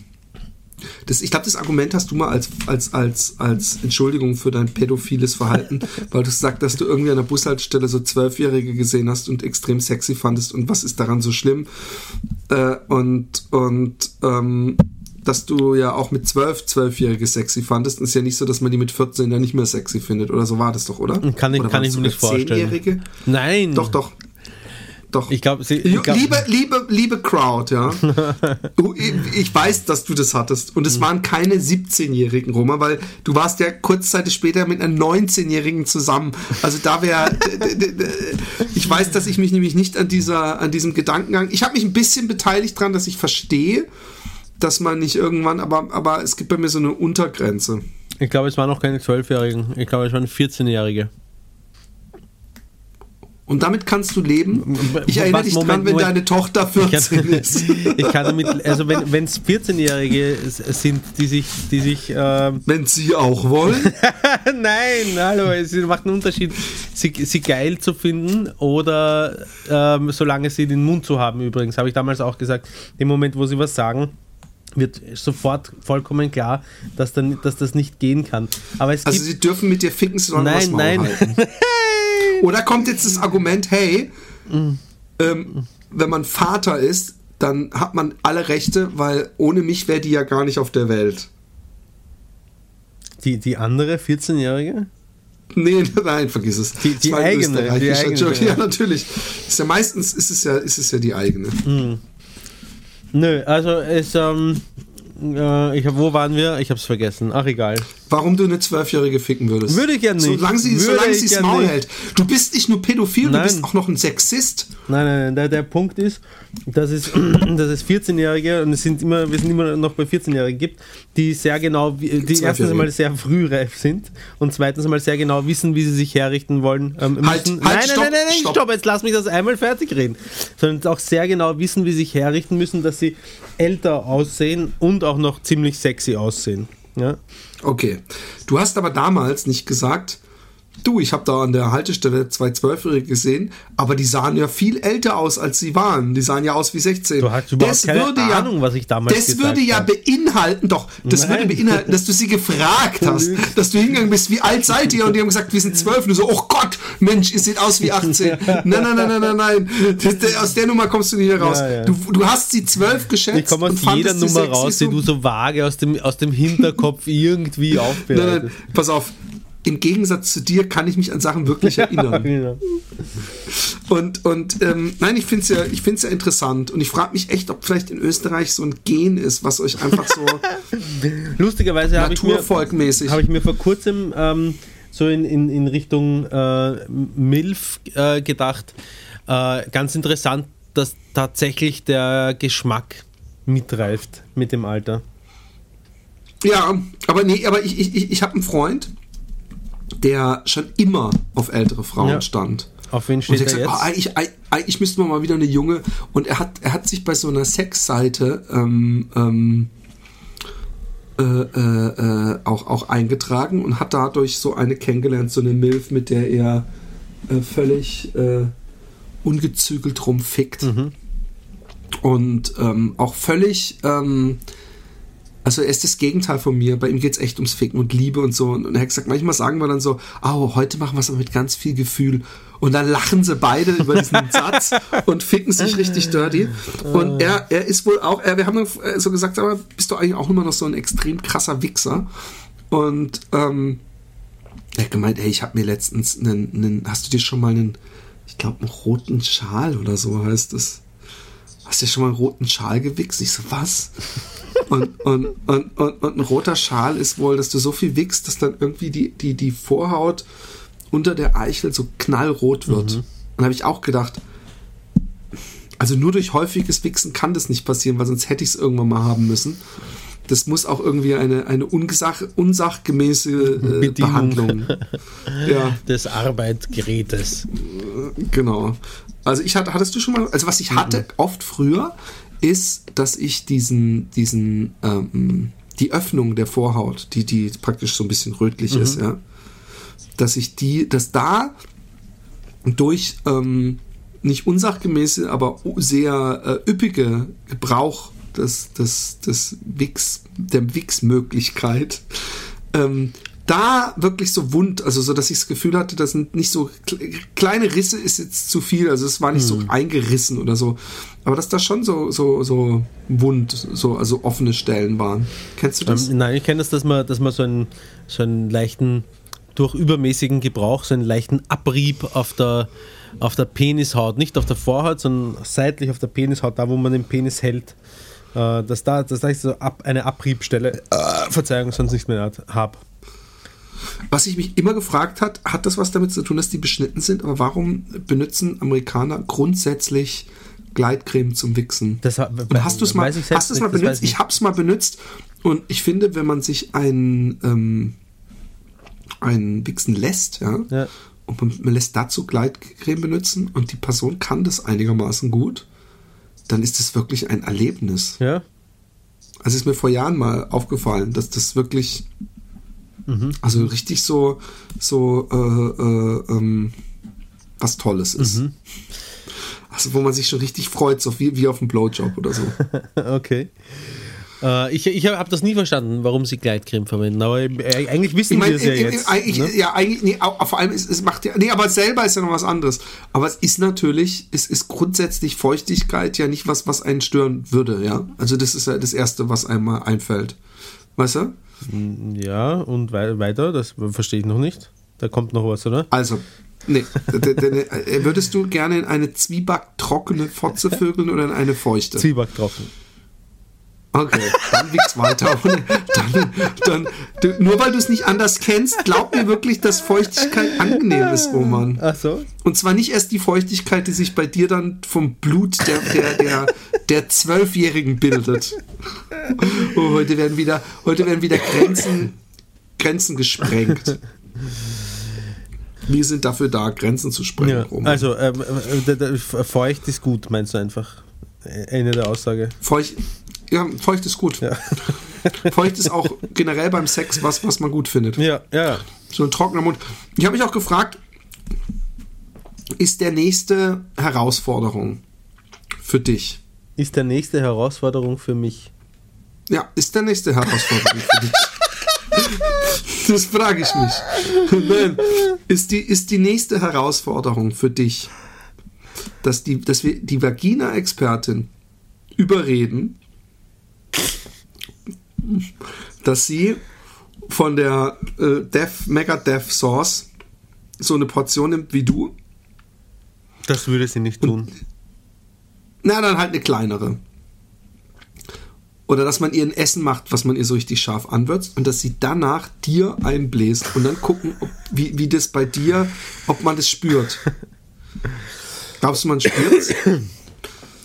das, ich glaube, das Argument hast du mal als, als, als, als Entschuldigung für dein pädophiles Verhalten, weil du sagst, dass du irgendwie an der Bushaltestelle so Zwölfjährige gesehen hast und extrem sexy fandest und was ist daran so schlimm? Äh, und und ähm, dass du ja auch mit zwölf Zwölfjährige sexy fandest, ist ja nicht so, dass man die mit 14 dann nicht mehr sexy findet oder so war das doch, oder? Kann ich- oder kann ich mir nicht vorstellen. Zehnjährige? Nein! Doch, doch. Doch. Ich glaube, glaub- liebe, liebe, liebe Crowd, ja. Du, ich, weiß, dass du das hattest. Und Mhm. es waren keine 17-Jährigen, Roma, weil du warst ja kurzzeitig später mit einer 19-Jährigen zusammen. Also da wäre. ich weiß, dass ich mich nämlich nicht an dieser, an diesem Gedankengang. Ich habe mich ein bisschen beteiligt dran, dass ich verstehe, dass man nicht irgendwann, aber, aber es gibt bei mir so eine Untergrenze. Ich glaube, es waren noch keine Zwölfjährigen. Ich glaube, es waren 14-Jährige. Und damit kannst du leben. Ich erinnere dich Moment, dran, wenn Moment. deine Tochter Ich 14 kann, ist. ich kann damit, also wenn es 14-Jährige sind, die sich, die sich ähm, Wenn sie auch wollen. Nein, hallo, es macht einen Unterschied, sie, sie geil zu finden oder ähm, solange sie den Mund zu haben, übrigens, habe ich damals auch gesagt, im Moment, wo sie was sagen, wird sofort vollkommen klar, dass, dann, dass das nicht gehen kann. Aber es Also sie dürfen mit dir ficken, sie sollen Nein, nein. halten. Oder kommt jetzt das Argument, hey, Mm. ähm, wenn man Vater ist, dann hat man alle Rechte, weil ohne mich wäre die ja gar nicht auf der Welt. Die, die andere 14-Jährige? Nee, nein, vergiss es. Die- die eigene, die eigene, ja. Ja, natürlich. Ist ja meistens ist es ja, ist es ja die eigene. Nö, also es, ähm, äh, ich hab, wo waren wir? Ich hab's vergessen. Ach, egal. Warum du eine Zwölfjährige ficken würdest. Würde ich ja nicht. Solange sie, Würde solange sie das Maul nicht. hält. Du bist nicht nur pädophil, Nein. du bist auch noch ein Sexist. Nein, nein, nein, der, der Punkt ist, dass es, dass es 14-Jährige und es sind immer, wir sind immer noch bei 14-Jährigen gibt, die sehr genau, die erstens einmal sehr frühreif sind und zweitens einmal sehr genau wissen, wie sie sich herrichten wollen. Ähm, Halt, halt, nein, stopp, nein, nein, nein, stopp. stopp. jetzt lass mich das einmal fertig reden. Sondern auch sehr genau wissen, wie sie sich herrichten müssen, dass sie älter aussehen und auch noch ziemlich sexy aussehen. Ja? Okay. Du hast aber damals nicht gesagt, du, ich habe da an der Haltestelle zwei Zwölfjährige gesehen, aber die sahen ja viel älter aus, als sie waren. Die sahen ja aus wie 16. Du hast überhaupt keine Ahnung, was ich damals Das gesagt würde ja habe. beinhalten, doch, das Nein. würde beinhalten, dass du sie gefragt hast, dass du hingegangen bist, wie alt seid ihr? Und die haben gesagt, wir sind zwölf. Und du so, oh Gott, Mensch, ihr seht aus wie 18. Nein, nein, nein, nein, nein, nein. Das, aus der Nummer kommst du nicht raus. Ja, ja. Du, du hast sie zwölf geschätzt. Ich komme und aus jeder Nummer raus, die du so vage aus dem, aus dem Hinterkopf irgendwie Nein, aufbereitest. nein, pass auf. Im Gegensatz zu dir kann ich mich an Sachen wirklich erinnern. Und, und ähm, nein, ich finde es ja, ich find's ja interessant. Und ich frage mich echt, ob vielleicht in Österreich so ein Gen ist, was euch einfach so Lustigerweise habe ich, mir- naturvolkmäßig. habe ich mir vor kurzem ähm, so in, in, in Richtung äh, MILF äh, gedacht. Äh, ganz interessant, dass tatsächlich der Geschmack mitreift mit dem Alter. Ja, aber nee, aber ich, ich, ich, ich habe einen Freund, der schon immer auf ältere Frauen Ja. stand. Auf wen Und steht ich er gesagt, jetzt? oh, eigentlich, eigentlich- eigentlich müssten wir mal wieder eine junge. Und er hat, er hat sich bei so einer Sexseite ähm, ähm, äh, äh, äh, auch, auch eingetragen und hat dadurch so eine kennengelernt, so eine Milf, mit der er äh, völlig äh, ungezügelt rumfickt. Mhm. Und ähm, auch völlig. Also er ist das Gegenteil von mir. Bei ihm geht es echt ums Ficken und Liebe und so. Und er hat gesagt, manchmal sagen wir dann so, oh, heute machen wir es aber mit ganz viel Gefühl. Und dann lachen sie beide über diesen Satz und ficken sich richtig dirty. Und er, er ist wohl auch, er, wir haben dann so gesagt, aber bist du eigentlich auch immer noch so ein extrem krasser Wichser? Und ähm, er hat gemeint, ey, ich habe mir letztens einen, einen, hast du dir schon mal einen, ich glaube, einen roten Schal oder so heißt es. Hast du dir schon mal einen roten Schal gewichst? Ich so, was? Und, und, und, und, und ein roter Schal ist wohl, dass du so viel wichst, dass dann irgendwie die, die, die Vorhaut unter der Eichel so knallrot wird. Und da habe ich auch gedacht, also nur durch häufiges Wichsen kann das nicht passieren, weil sonst hätte ich es irgendwann mal haben müssen. Das muss auch irgendwie eine, eine unsach, unsachgemäße äh. Behandlung. Ja, Des Arbeitsgerätes. genau. Also ich hatte, hattest du schon mal, also was ich hatte oft früher, ist, dass ich diesen, diesen, ähm, die Öffnung der Vorhaut, die, die praktisch so ein bisschen rötlich ist, ja, dass ich die, dass da durch ähm, nicht unsachgemäße, aber sehr äh, üppige Gebrauch des, des, des Wix, der Wix-Möglichkeit, ähm, da wirklich so wund, also so, dass ich das Gefühl hatte, das sind nicht so kle- kleine Risse ist jetzt zu viel, also es war nicht so eingerissen oder so, aber dass da schon so so so wund, so also offene Stellen waren. Kennst du das? Ähm, nein, ich kenne das, dass man, dass man so einen, so einen leichten, durch übermäßigen Gebrauch, so einen leichten Abrieb auf der, auf der Penishaut, nicht auf der Vorhaut, sondern seitlich auf der Penishaut, da wo man den Penis hält, äh, dass da, dass da ich so ab, eine Abriebstelle, äh, Verzeihung, sonst nicht mehr habe. Was ich mich immer gefragt hat, hat das was damit zu tun, dass die beschnitten sind, aber warum benutzen Amerikaner grundsätzlich Gleitcreme zum Wichsen? Das Und hast du es mal, hast mal benutzt? ich Ich habe es mal benutzt und ich finde, wenn man sich ein, ähm, einen Wichsen lässt, ja, Ja. und man, man lässt dazu Gleitcreme benutzen und die Person kann das einigermaßen gut, dann ist das wirklich ein Erlebnis. Ja. Also ist mir vor Jahren mal aufgefallen, dass das wirklich, Mhm. also richtig so, so äh, äh, ähm, was Tolles ist. Mhm. Also wo man sich schon richtig freut, so wie, wie auf einem Blowjob oder so. Okay. Äh, ich ich habe das nie verstanden, warum sie Gleitcreme verwenden, aber äh, eigentlich wissen Ich meine, wir es ja jetzt. eigentlich, ne? ja, eigentlich, nee, vor allem, es, es macht ja, nee, aber selber ist ja noch was anderes. Aber es ist natürlich, es ist grundsätzlich Feuchtigkeit ja nicht was, was einen stören würde, ja. Also das ist ja das Erste, was einem mal einfällt. Weißt du? Ja, und wei weiter, das verstehe ich noch nicht. Da kommt noch was, oder? Also, nee, äh, würdest du gerne in eine zwiebacktrockene Fotze vögeln oder in eine feuchte? Zwieback trocken. Okay, dann wiegt's weiter. Dann, dann, du, nur weil du es nicht anders kennst, glaub mir wirklich, dass Feuchtigkeit angenehm ist, Roman. Ach so? Und zwar nicht erst die Feuchtigkeit, die sich bei dir dann vom Blut der, der, der, der Zwölfjährigen bildet. Oh, heute werden wieder, heute werden wieder Grenzen, Grenzen gesprengt. Wir sind dafür da, Grenzen zu sprengen, Ja, Roman. also, ähm, äh, der- feucht ist gut, meinst du einfach? Äh, Ende der Aussage. Feucht, ja, feucht ist gut. Ja. Feucht ist auch generell beim Sex was, was man gut findet. Ja, ja. So ein trockener Mund. Ich habe mich auch gefragt, ist der nächste Herausforderung für dich? Ist der nächste Herausforderung für mich. Ja, ist der nächste Herausforderung für dich? Das frage ich mich. Nein, ist die, ist die nächste Herausforderung für dich, dass, die, dass wir die Vagina-Expertin überreden, dass sie von der äh, Death, Mega Death Sauce so eine Portion nimmt wie du? Das würde sie nicht tun. Na, dann halt eine kleinere. Oder dass man ihr ein Essen macht, was man ihr so richtig scharf anwürzt und dass sie danach dir einbläst und dann gucken, ob, wie, wie das bei dir, ob man das spürt. Glaubst du, man spürt's?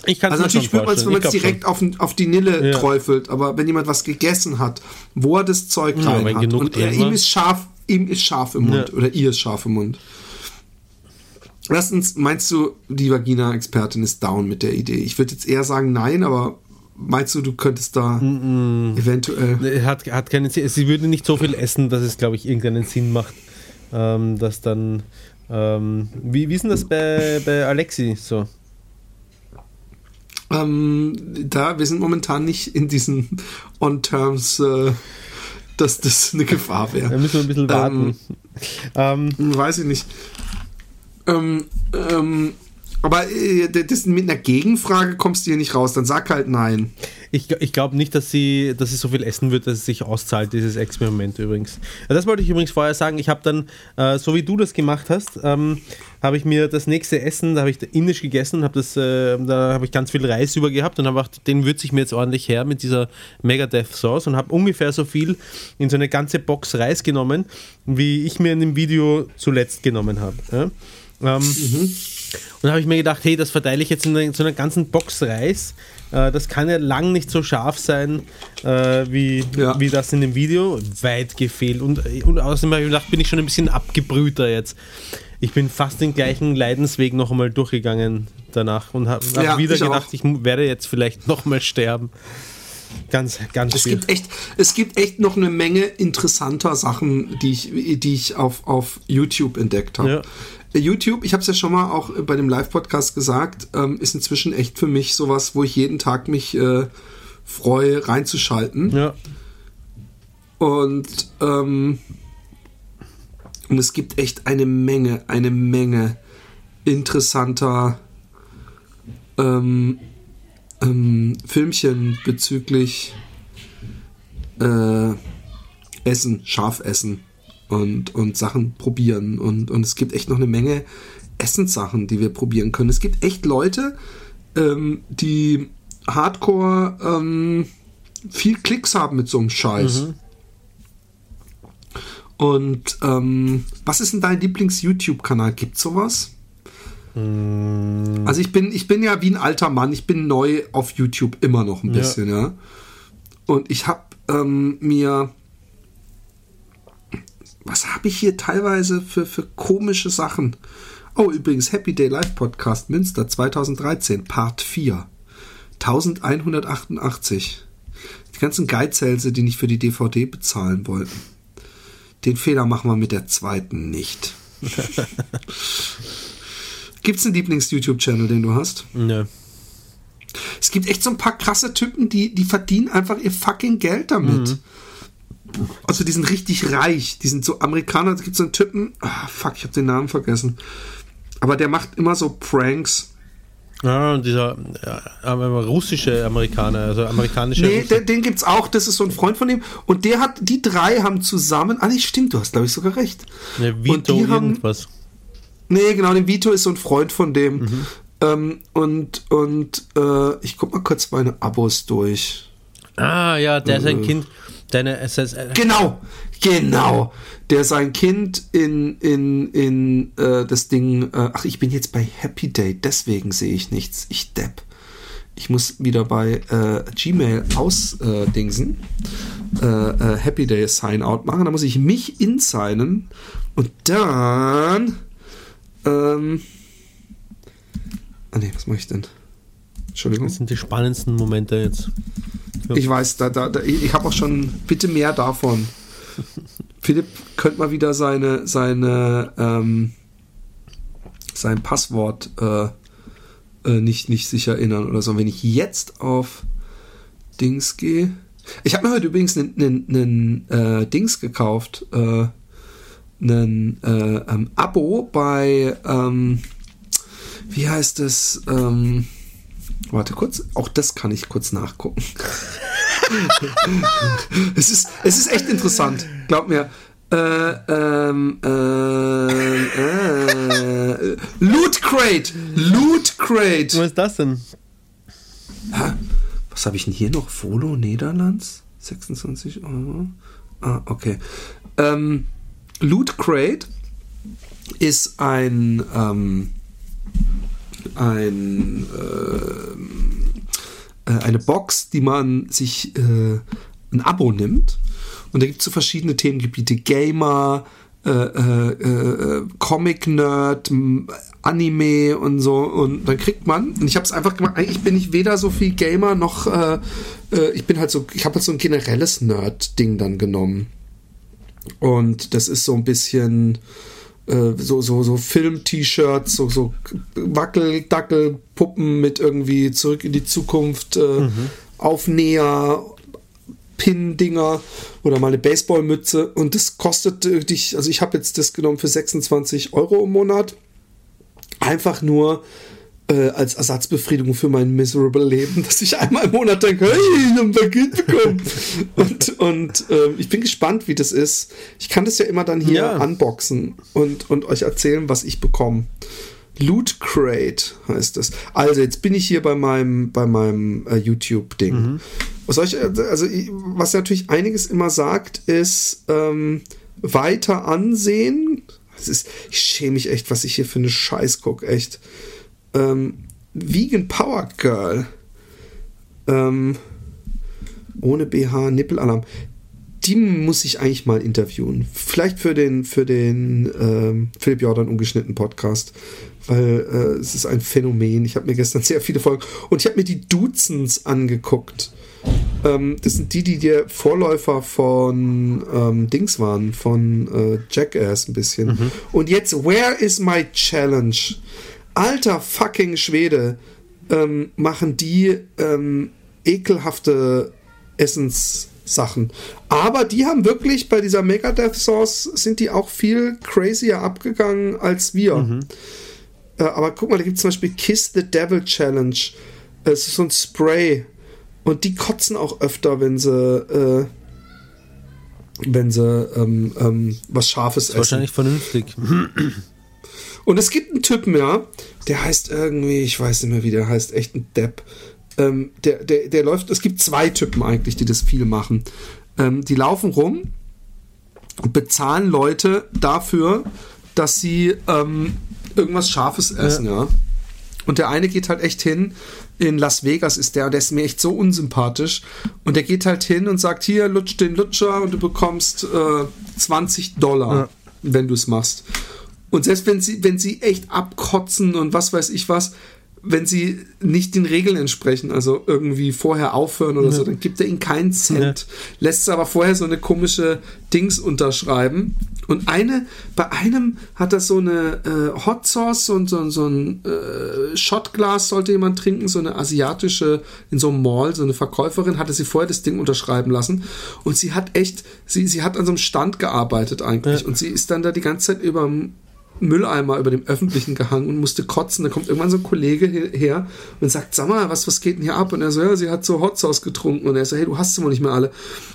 Ich kann Also natürlich spürt man es, wenn man es direkt auf, auf die Nille Ja. träufelt, aber wenn jemand was gegessen hat, wo er das Zeug Ja, rein hat und er, ihm ist scharf, ihm ist scharf im Mund Ja. oder ihr ist scharf im Mund. Erstens, meinst du, die Vagina-Expertin ist down mit der Idee? Ich würde jetzt eher sagen nein, aber meinst du, du könntest da eventuell... schon. Hat, hat keinen Sinn. Sie würde nicht so viel essen, dass es, glaube ich, irgendeinen Sinn macht, ähm, dass dann. Ähm, wie, wie ist denn das bei, bei Alexi so? Ähm, da, wir sind momentan nicht in diesen On-Terms, äh, dass das eine Gefahr wäre. Da müssen wir ein bisschen warten. Ähm, Weiß ich nicht. Ähm, ähm, aber äh, das, mit einer Gegenfrage kommst du hier nicht raus. Dann sag halt nein. Ich, ich glaube nicht, dass sie, dass sie so viel essen wird, dass es sich auszahlt, dieses Experiment übrigens. Das wollte ich übrigens vorher sagen. Ich habe dann, äh, so wie du das gemacht hast, ähm, habe ich mir das nächste Essen, da habe ich indisch gegessen, hab das, äh, da habe ich ganz viel Reis über gehabt und habe gedacht, den würze ich mir jetzt ordentlich her mit dieser Mega Death Sauce und habe ungefähr so viel in so eine ganze Box Reis genommen, wie ich mir in dem Video zuletzt genommen habe. Ja? Ähm, und da habe ich mir gedacht, hey, das verteile ich jetzt in, so einer ganzen Box Reis. Äh, das kann ja lang nicht so scharf sein äh, wie, Ja. wie das in dem Video. Weit gefehlt. Und, und außerdem habe ich gedacht, bin ich schon ein bisschen abgebrühter jetzt. Ich bin fast den gleichen Leidensweg noch einmal durchgegangen danach und habe hab Ja, wieder ich auch. gedacht, ich mu- werde jetzt vielleicht noch mal sterben. Ganz, ganz Es gibt echt, es gibt echt noch eine Menge interessanter Sachen, die ich, die ich auf, auf YouTube entdeckt habe. Ja. Äh, YouTube, ich habe es ja schon mal auch bei dem Live-Podcast gesagt, ähm, ist inzwischen echt für mich sowas, wo ich jeden Tag mich äh, freue, reinzuschalten. Ja. Und, ähm, und es gibt echt eine Menge, eine Menge interessanter ähm, ähm, Filmchen bezüglich äh, Essen, Scharfessen und, und Sachen probieren. Und, und es gibt echt noch eine Menge Essenssachen, die wir probieren können. Es gibt echt Leute, ähm, die hardcore ähm, viel Klicks haben mit so einem Scheiß. Und ähm, was ist denn dein Lieblings-YouTube-Kanal? Gibt sowas? Also ich bin, ich bin ja wie ein alter Mann, ich bin neu auf YouTube immer noch ein Ja. bisschen, ja. Und ich habe ähm, mir was habe ich hier teilweise für, für komische Sachen? Oh, übrigens, Happy Day Live Podcast Münster 2013, Part 4. 1188. Die ganzen Geizhälse, die nicht für die DVD bezahlen wollten. Den Fehler machen wir mit der zweiten nicht. Gibt's einen Lieblings-YouTube-Channel, den du hast? Nö. Es gibt echt so ein paar krasse Typen, die, die verdienen einfach ihr fucking Geld damit. Also die sind richtig reich. Die sind so Amerikaner. Es gibt so einen Typen, ah, fuck, ich habe den Namen vergessen. Aber der macht immer so Pranks. Ja, und dieser aber russische Amerikaner, also amerikanische. Nee, den, den gibt's auch. Das ist so ein Freund von ihm. Und der hat, die drei haben zusammen. Ah, nee, stimmt, du hast, glaube ich, sogar recht. Ne, und Vito die haben- irgendwas. Nee, genau, den Vito ist so ein Freund von dem. Ähm, und und äh, ich guck mal kurz meine Abos durch. Ah, ja, der ist ein Kind. Deine SS. äh, Genau, genau. Der sein Kind in, in, in äh, das Ding. Äh, ach, ich bin jetzt bei Happy Day, deswegen sehe ich nichts. Ich depp. Ich muss wieder bei äh, Gmail ausdingsen. Dingsen. äh, äh, Happy Day Sign Out machen. Da muss ich mich insignen. Und dann. Ähm, ah nee, was mache ich denn? Entschuldigung. Das sind die spannendsten Momente jetzt. Ich weiß, da, da, da, ich habe auch schon, bitte mehr davon. Philipp könnte mal wieder seine, seine, ähm, sein Passwort äh, äh, nicht, nicht sich erinnern oder so. Wenn ich jetzt auf Dings gehe. Ich habe mir heute übrigens einen äh, Dings gekauft. Äh, einen äh, ähm, Abo bei, ähm, wie heißt es? Ähm, warte kurz, auch das kann ich kurz nachgucken. es, ist, es ist echt interessant, glaub mir. Äh, ähm, äh, äh, Loot Crate! Loot Crate! Was ist das denn? Was habe ich denn hier noch? Volo Niederlands? 26 Euro. Ah, okay. Ähm, Loot Crate ist ein, ähm, ein, ähm, äh, eine Box, die man sich äh, ein Abo nimmt. Und da gibt es so verschiedene Themengebiete. Gamer, äh, äh, äh, Comic-Nerd, Anime und so. Und dann kriegt man, und ich habe es einfach gemacht, eigentlich bin ich weder so viel Gamer noch, äh, äh, ich bin halt so, ich habe halt so ein generelles Nerd-Ding dann genommen. Und das ist so ein bisschen äh, so, so, so Film-T-Shirts, so, so Wackel-Dackel-Puppen mit irgendwie zurück in die Zukunft, äh, Aufnäher, Pin-Dinger oder mal eine Baseballmütze. Und das kostet äh, dich, also ich habe jetzt das genommen für 26 Euro im Monat. Einfach nur äh, als Ersatzbefriedigung für mein miserable Leben, dass ich einmal im Monat denke, hey, ich habe ein Paket bekommen. und und ähm, ich bin gespannt, wie das ist. Ich kann das ja immer dann hier Ja. unboxen und, und euch erzählen, was ich bekomme. Loot Crate heißt das. Also jetzt bin ich hier bei meinem bei meinem äh, YouTube-Ding. Was soll ich, äh, also was natürlich einiges immer sagt, ist ähm, weiter ansehen. Es ist, ich schäme mich echt, was ich hier für eine Scheiß guck, echt. Ähm, Vegan Power Girl. Ähm, ohne BH, Nippelalarm. Die muss ich eigentlich mal interviewen. Vielleicht für den, für den ähm, Philipp Jordan ungeschnitten Podcast. Weil äh, es ist ein Phänomen. Ich habe mir gestern sehr viele Folgen. Und ich habe mir die Duzens angeguckt. Ähm, das sind die, die der Vorläufer von ähm, Dings waren, von äh, Jackass ein bisschen. Und jetzt, where is my challenge? Alter fucking Schwede, ähm, machen die ähm, ekelhafte Essenssachen. Aber die haben wirklich bei dieser Megadeth Sauce sind die auch viel crazier abgegangen als wir. Äh, aber guck mal, da gibt es zum Beispiel Kiss the Devil Challenge. Äh, Es ist so ein Spray. Und die kotzen auch öfter, wenn sie, äh, wenn sie ähm, ähm, was Scharfes essen. Wahrscheinlich vernünftig. Und es gibt einen Typen, ja, der heißt irgendwie, ich weiß nicht mehr, wie der heißt, echt ein Depp. Ähm, der, der, der läuft, es gibt zwei Typen eigentlich, die das viel machen. Ähm, die laufen rum und bezahlen Leute dafür, dass sie ähm, irgendwas Scharfes essen, ja. Und der eine geht halt echt hin, in Las Vegas ist der, und der ist mir echt so unsympathisch. Und der geht halt hin und sagt, hier, lutsch den Lutscher und du bekommst äh, 20 Dollar, Ja. wenn du es machst. Und selbst wenn sie, wenn sie echt abkotzen und was weiß ich was, wenn sie nicht den Regeln entsprechen, also irgendwie vorher aufhören oder so, dann gibt er ihnen keinen Cent. Lässt sie aber vorher so eine komische Dings unterschreiben. Und eine, bei einem hat er so eine äh, Hot Sauce und so, so ein äh, Shotglas sollte jemand trinken, so eine asiatische, in so einem Mall, so eine Verkäuferin, hatte sie vorher das Ding unterschreiben lassen. Und sie hat echt, sie, sie hat an so einem Stand gearbeitet eigentlich. Ja. Und sie ist dann da die ganze Zeit über Mülleimer über dem öffentlichen gehangen und musste kotzen. Da kommt irgendwann so ein Kollege he- her und sagt, sag mal, was, was geht denn hier ab? Und er so, ja, sie hat so Hot Sauce getrunken. Und er so, hey, du hast sie wohl nicht mehr alle.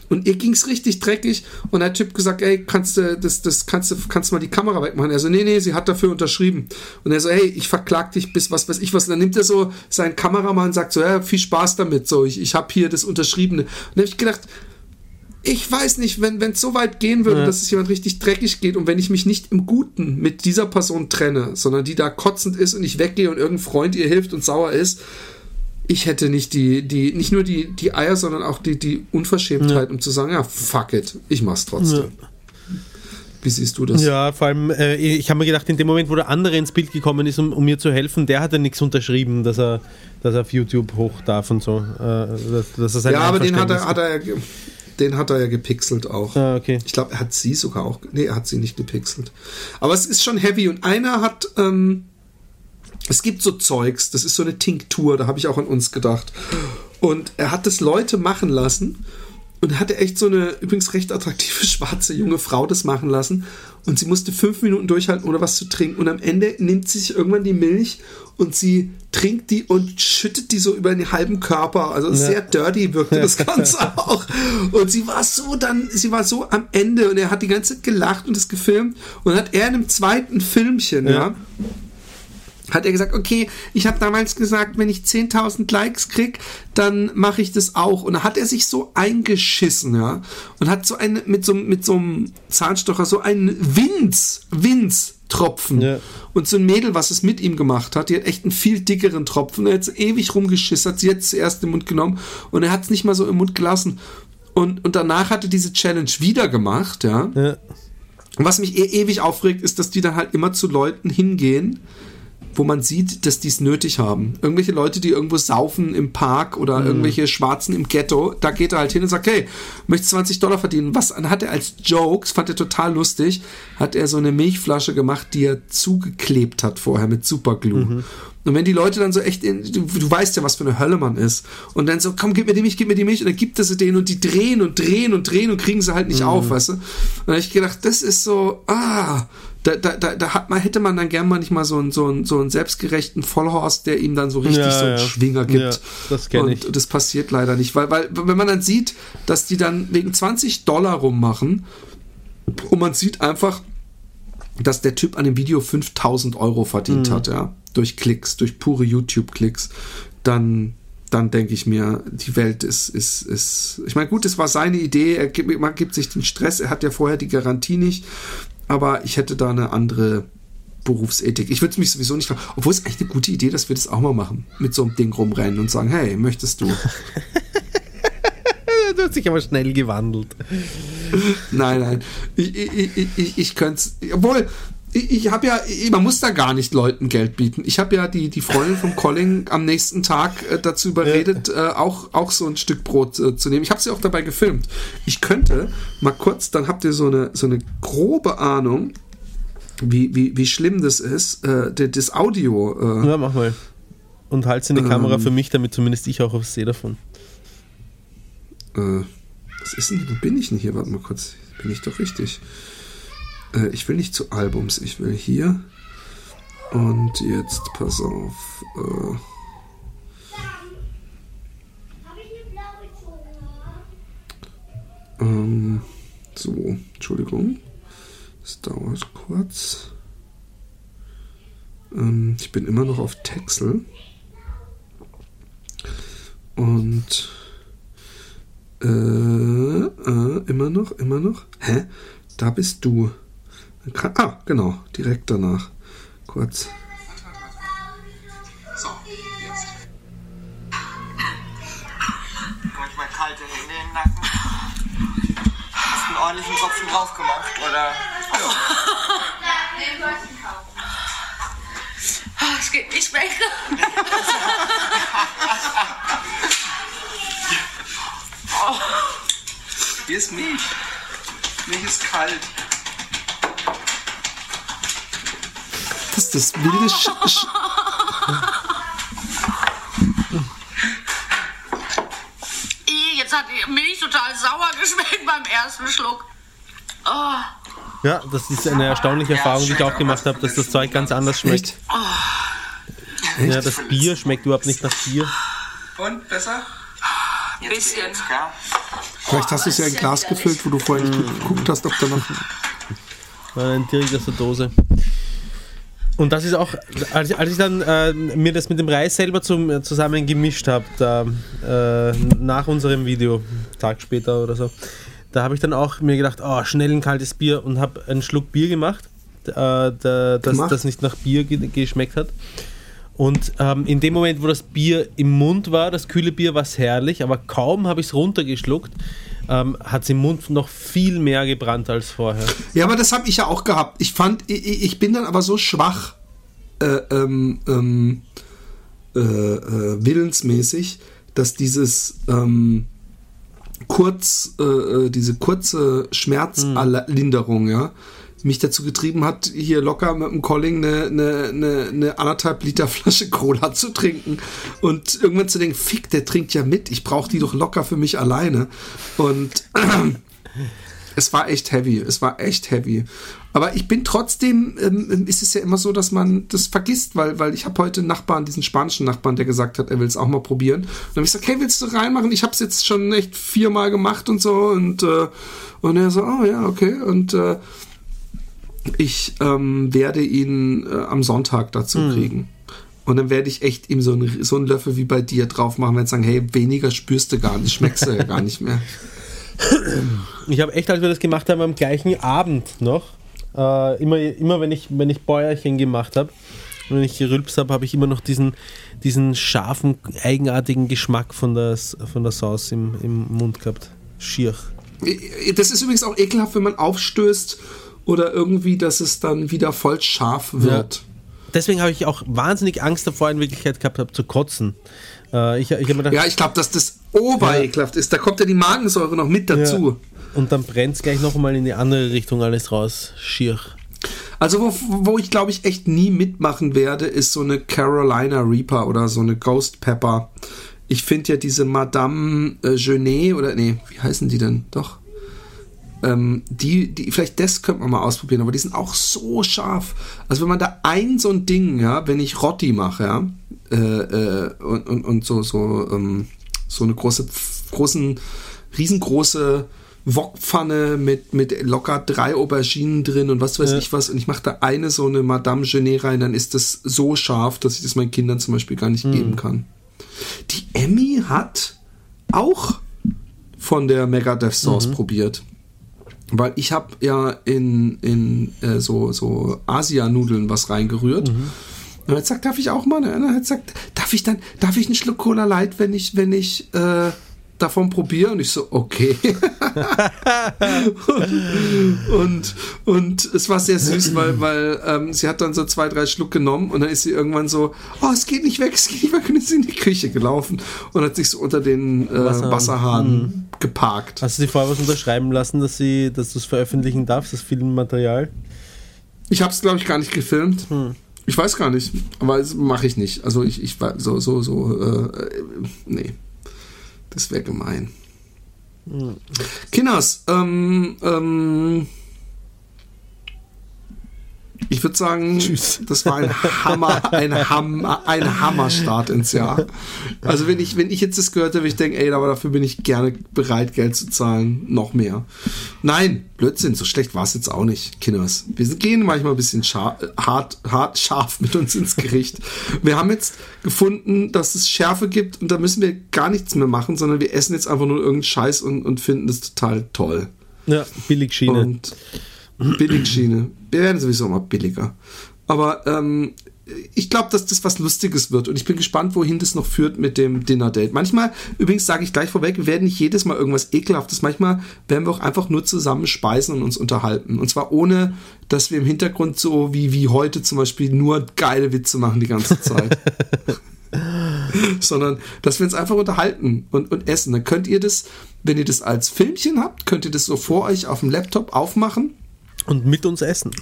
Und ihr ging's richtig dreckig. Und der Typ gesagt, ey, kannst du, das, das, kannst du, kannst du mal die Kamera wegmachen? Er so, nee, nee, sie hat dafür unterschrieben. Und er so, hey, ich verklag dich bis was weiß ich was. Und dann nimmt er so seinen Kameramann und sagt so, ja, viel Spaß damit. So, ich, ich habe hier das Unterschriebene. Und dann habe ich gedacht, ich weiß nicht, wenn es so weit gehen würde, Ja. dass es jemand richtig dreckig geht und wenn ich mich nicht im Guten mit dieser Person trenne, sondern die da kotzend ist und ich weggehe und irgendein Freund ihr hilft und sauer ist, ich hätte nicht die, die, nicht nur die, die Eier, sondern auch die, die Unverschämtheit, um zu sagen, ja, fuck it, ich mach's trotzdem. Wie siehst du das? Ja, vor allem, äh, ich habe mir gedacht, in dem Moment, wo der andere ins Bild gekommen ist, um, um mir zu helfen, der hat ja nichts unterschrieben, dass er, dass er auf YouTube hoch darf und so. Äh, dass, dass Ja, aber den hat er, hat er ja, den hat er ja gepixelt auch. Ah, okay. Ich glaube, er hat sie sogar auch. Nee, er hat sie nicht gepixelt. Aber es ist schon heavy. Und einer hat. Ähm, es gibt so Zeugs, das ist so eine Tinktur, da habe ich auch an uns gedacht. Und er hat das Leute machen lassen und hatte echt so eine übrigens recht attraktive schwarze junge Frau das machen lassen. Und sie musste fünf Minuten durchhalten, ohne was zu trinken. Und am Ende nimmt sie sich irgendwann die Milch und sie trinkt die und schüttet die so über den halben Körper. Also sehr dirty wirkte das Ganze auch. Und sie war so dann, sie war so am Ende und er hat die ganze Zeit gelacht und es gefilmt. Und hat er in einem zweiten Filmchen, ja, Ja. Hat er gesagt, okay, ich habe damals gesagt, wenn ich 10.000 Likes krieg, dann mache ich das auch. Und da hat er sich so eingeschissen, ja, und hat so eine mit so mit so einem Zahnstocher so einen Winz, Winz Tropfen. Ja. Und so ein Mädel, was es mit ihm gemacht hat, die hat echt einen viel dickeren Tropfen. Er hat ewig rumgeschissen, hat sie jetzt zuerst im Mund genommen und er hat es nicht mal so im Mund gelassen. Und, und danach hat er diese Challenge wieder gemacht, ja. Ja. Und was mich eh ewig aufregt, ist, dass die dann halt immer zu Leuten hingehen, wo man sieht, dass die es nötig haben. Irgendwelche Leute, die irgendwo saufen im Park oder irgendwelche Schwarzen im Ghetto, da geht er halt hin und sagt, hey, möchtest 20 Dollar verdienen? Was hat er als Jokes, fand er total lustig, hat er so eine Milchflasche gemacht, die er zugeklebt hat vorher mit Superglue. Und wenn die Leute dann so echt, in, du, du weißt ja, was für eine Hölle man ist. Und dann so, komm, gib mir die Milch, gib mir die Milch. Und dann gibt er sie denen und die drehen und drehen und drehen und kriegen sie halt nicht auf, weißt du? Und dann habe ich gedacht, das ist so, ah, da, da, da, da hat man, hätte man dann gern mal nicht mal so einen, so einen, so einen selbstgerechten Vollhorst, der ihm dann so richtig Ja, so einen ja. Schwinger gibt. Ja, das kenn und, ich. Und das passiert leider nicht, weil, weil, wenn man dann sieht, dass die dann wegen 20 Dollar rummachen und man sieht einfach, dass der Typ an dem Video 5000 Euro verdient Mhm. hat, ja, durch Klicks, durch pure YouTube-Klicks, dann, dann denke ich mir, die Welt ist, ist, ist, ich meine, gut, es war seine Idee, er gibt, man gibt sich den Stress, er hat ja vorher die Garantie nicht, aber ich hätte da eine andere Berufsethik. Ich würde mich sowieso nicht fragen, obwohl es eigentlich eine gute Idee, dass wir das auch mal machen, mit so einem Ding rumrennen und sagen, hey, möchtest du? Du hast sich aber schnell gewandelt. Nein, nein. Ich, ich, ich, ich, ich könnte es. Obwohl, ich, ich habe ja, man muss da gar nicht Leuten Geld bieten. Ich habe ja die, die Freundin vom Colin am nächsten Tag äh, dazu überredet, äh, auch, auch so ein Stück Brot äh, zu nehmen. Ich habe sie auch dabei gefilmt. Ich könnte mal kurz, dann habt ihr so eine, so eine grobe Ahnung, wie, wie, wie schlimm das ist, äh, das- Audio. Äh, Ja, mach mal. Und halt in die Ähm. Kamera für mich, damit zumindest ich auch was sehe davon. Äh, was ist denn, wo bin ich denn hier? Warte mal kurz, bin ich doch richtig. Äh, ich will nicht zu Albums, ich will hier. Und jetzt, pass auf. Äh, ähm, so, Entschuldigung. Das dauert kurz. Ähm, ich bin immer noch auf Texel. Und äh, äh, immer noch, immer noch. Hä? Da bist du. Ah, genau, direkt danach. Kurz. So, Manchmal kalt in den Nacken. Hast einen ordentlichen Tropfen drauf gemacht, oder? Ah, Es geht nicht weg. Hier ist Milch. Milch ist kalt. Das ist das wilde Sch Sch Jetzt hat die Milch total sauer geschmeckt beim ersten Schluck. Oh, Ja, das ist eine erstaunliche Erfahrung, die ich auch gemacht habe, dass das Zeug ganz anders schmeckt. Echt? Ja, das Bier schmeckt überhaupt nicht nach Bier. Und besser? ein bisschen. Ja? Vielleicht hast du es ja in Glas gefüllt, wo du vorher nicht geguckt hast, ob da noch. Nein, direkt aus der Dose. Und das ist auch, als, als ich dann äh, mir das mit dem Reis selber zum, zusammen gemischt habe, äh, nach unserem Video, Tag später oder so, da habe ich dann auch mir gedacht, oh, schnell ein kaltes Bier und habe einen Schluck Bier gemacht, äh, da, das, das nicht nach Bier ge geschmeckt hat. Und ähm, in dem Moment, wo das Bier im Mund war, das kühle Bier war herrlich, aber kaum habe ich es runtergeschluckt, ähm, hat es im Mund noch viel mehr gebrannt als vorher. Ja, aber das habe ich ja auch gehabt. Ich fand, ich, ich bin dann aber so schwach, äh, ähm, ähm, äh, äh, willensmäßig, dass dieses ähm, kurz, äh, äh, diese kurze Schmerzlinderung, ja, mich dazu getrieben hat, hier locker mit dem Colling eine, eine, eine, eine anderthalb Liter Flasche Cola zu trinken und irgendwann zu denken, fick, der trinkt ja mit, ich brauche die doch locker für mich alleine. Und es war echt heavy, es war echt heavy. Aber ich bin trotzdem, ähm, ist es ja immer so, dass man das vergisst, weil, weil ich habe heute einen Nachbarn, diesen spanischen Nachbarn, der gesagt hat, er will es auch mal probieren. Und dann habe ich gesagt, hey, willst du reinmachen? Ich habe es jetzt schon echt viermal gemacht und so. Und, äh, und er so, oh ja, okay. Und äh, ich ähm, werde ihn äh, am Sonntag dazu kriegen. Und dann werde ich echt ihm so, ein, so einen Löffel wie bei dir drauf machen, wenn sagen, hey, weniger spürst du gar nicht, schmeckst du ja gar nicht mehr. Ich habe echt, als wir das gemacht haben, am gleichen Abend noch, äh, immer, immer wenn ich, wenn ich Bäuerchen gemacht habe, wenn ich gerülpst habe, habe ich immer noch diesen, diesen scharfen, eigenartigen Geschmack von der, von der Sauce im, im Mund gehabt. Schier. Das ist übrigens auch ekelhaft, wenn man aufstößt oder irgendwie, dass es dann wieder voll scharf wird. Deswegen habe ich auch wahnsinnig Angst davor, in Wirklichkeit gehabt habe, zu kotzen. Äh, ich ich gedacht, Ja, ich glaube, dass das oberekelhaft ist. Da kommt ja die Magensäure noch mit dazu. Ja. Und dann brennt es gleich nochmal in die andere Richtung alles raus. Schier. Also, wo, wo ich glaube ich echt nie mitmachen werde, ist so eine Carolina Reaper oder so eine Ghost Pepper. Ich finde ja diese Madame äh, Genet oder nee, wie heißen die denn? Doch. Ähm, die, die, vielleicht das könnte man mal ausprobieren, aber die sind auch so scharf. Also wenn man da ein so ein Ding, ja, wenn ich Rotti mache, ja, äh, äh, und, und, und so, so, ähm, so eine große, großen, riesengroße Wokpfanne mit, mit locker drei Auberginen drin und was weiß Ja. ich was. Und ich mache da eine so eine Madame Genet rein, dann ist das so scharf, dass ich das meinen Kindern zum Beispiel gar nicht geben kann. Die Emmy hat auch von der Megadeth Sauce probiert. Weil ich habe ja in, in äh, so, so Asia-Nudeln was reingerührt. Und er hat gesagt, darf ich auch mal? Und er hat gesagt, darf ich dann, darf ich einen Schluck Cola Light, wenn ich, wenn ich äh, davon probiere? Und ich so, okay. und, und es war sehr süß, weil, weil ähm, sie hat dann so zwei, drei Schluck genommen und dann ist sie irgendwann so, oh, es geht nicht weg, es geht nicht weg und ist in die Küche gelaufen und hat sich so unter den äh, Wasserhahn. Wasserhahn geparkt. Hast du sie vorher was unterschreiben lassen, dass, sie, dass du es veröffentlichen darfst, das Filmmaterial? Ich habe es, glaube ich, gar nicht gefilmt. Ich weiß gar nicht, aber das mache ich nicht. Also ich, ich war so, so, so, äh, äh, nee. Das wäre gemein. Kinders, ähm, ähm, ich würde sagen, Tschüss. das war ein Hammer, ein Hammer, ein Hammerstart ins Jahr. Also wenn ich, wenn ich jetzt das gehört habe, ich denke, ey, aber dafür bin ich gerne bereit, Geld zu zahlen, noch mehr. Nein, Blödsinn, so schlecht war es jetzt auch nicht, Kinders. Wir gehen manchmal ein bisschen scharf, hart, hart, scharf mit uns ins Gericht. Wir haben jetzt gefunden, dass es Schärfe gibt und da müssen wir gar nichts mehr machen, sondern wir essen jetzt einfach nur irgendeinen Scheiß und, und finden das total toll. Ja, Billigschiene. Und Billigschiene. Wir werden sowieso mal billiger. Aber ähm, ich glaube, dass das was Lustiges wird und ich bin gespannt, wohin das noch führt mit dem Dinner Date. Manchmal, übrigens sage ich gleich vorweg, wir werden nicht jedes Mal irgendwas ekelhaftes. Manchmal werden wir auch einfach nur zusammen speisen und uns unterhalten. Und zwar ohne, dass wir im Hintergrund so wie, wie heute zum Beispiel nur geile Witze machen die ganze Zeit. Sondern, dass wir uns einfach unterhalten und, und essen. Dann könnt ihr das, wenn ihr das als Filmchen habt, könnt ihr das so vor euch auf dem Laptop aufmachen Und mit uns essen.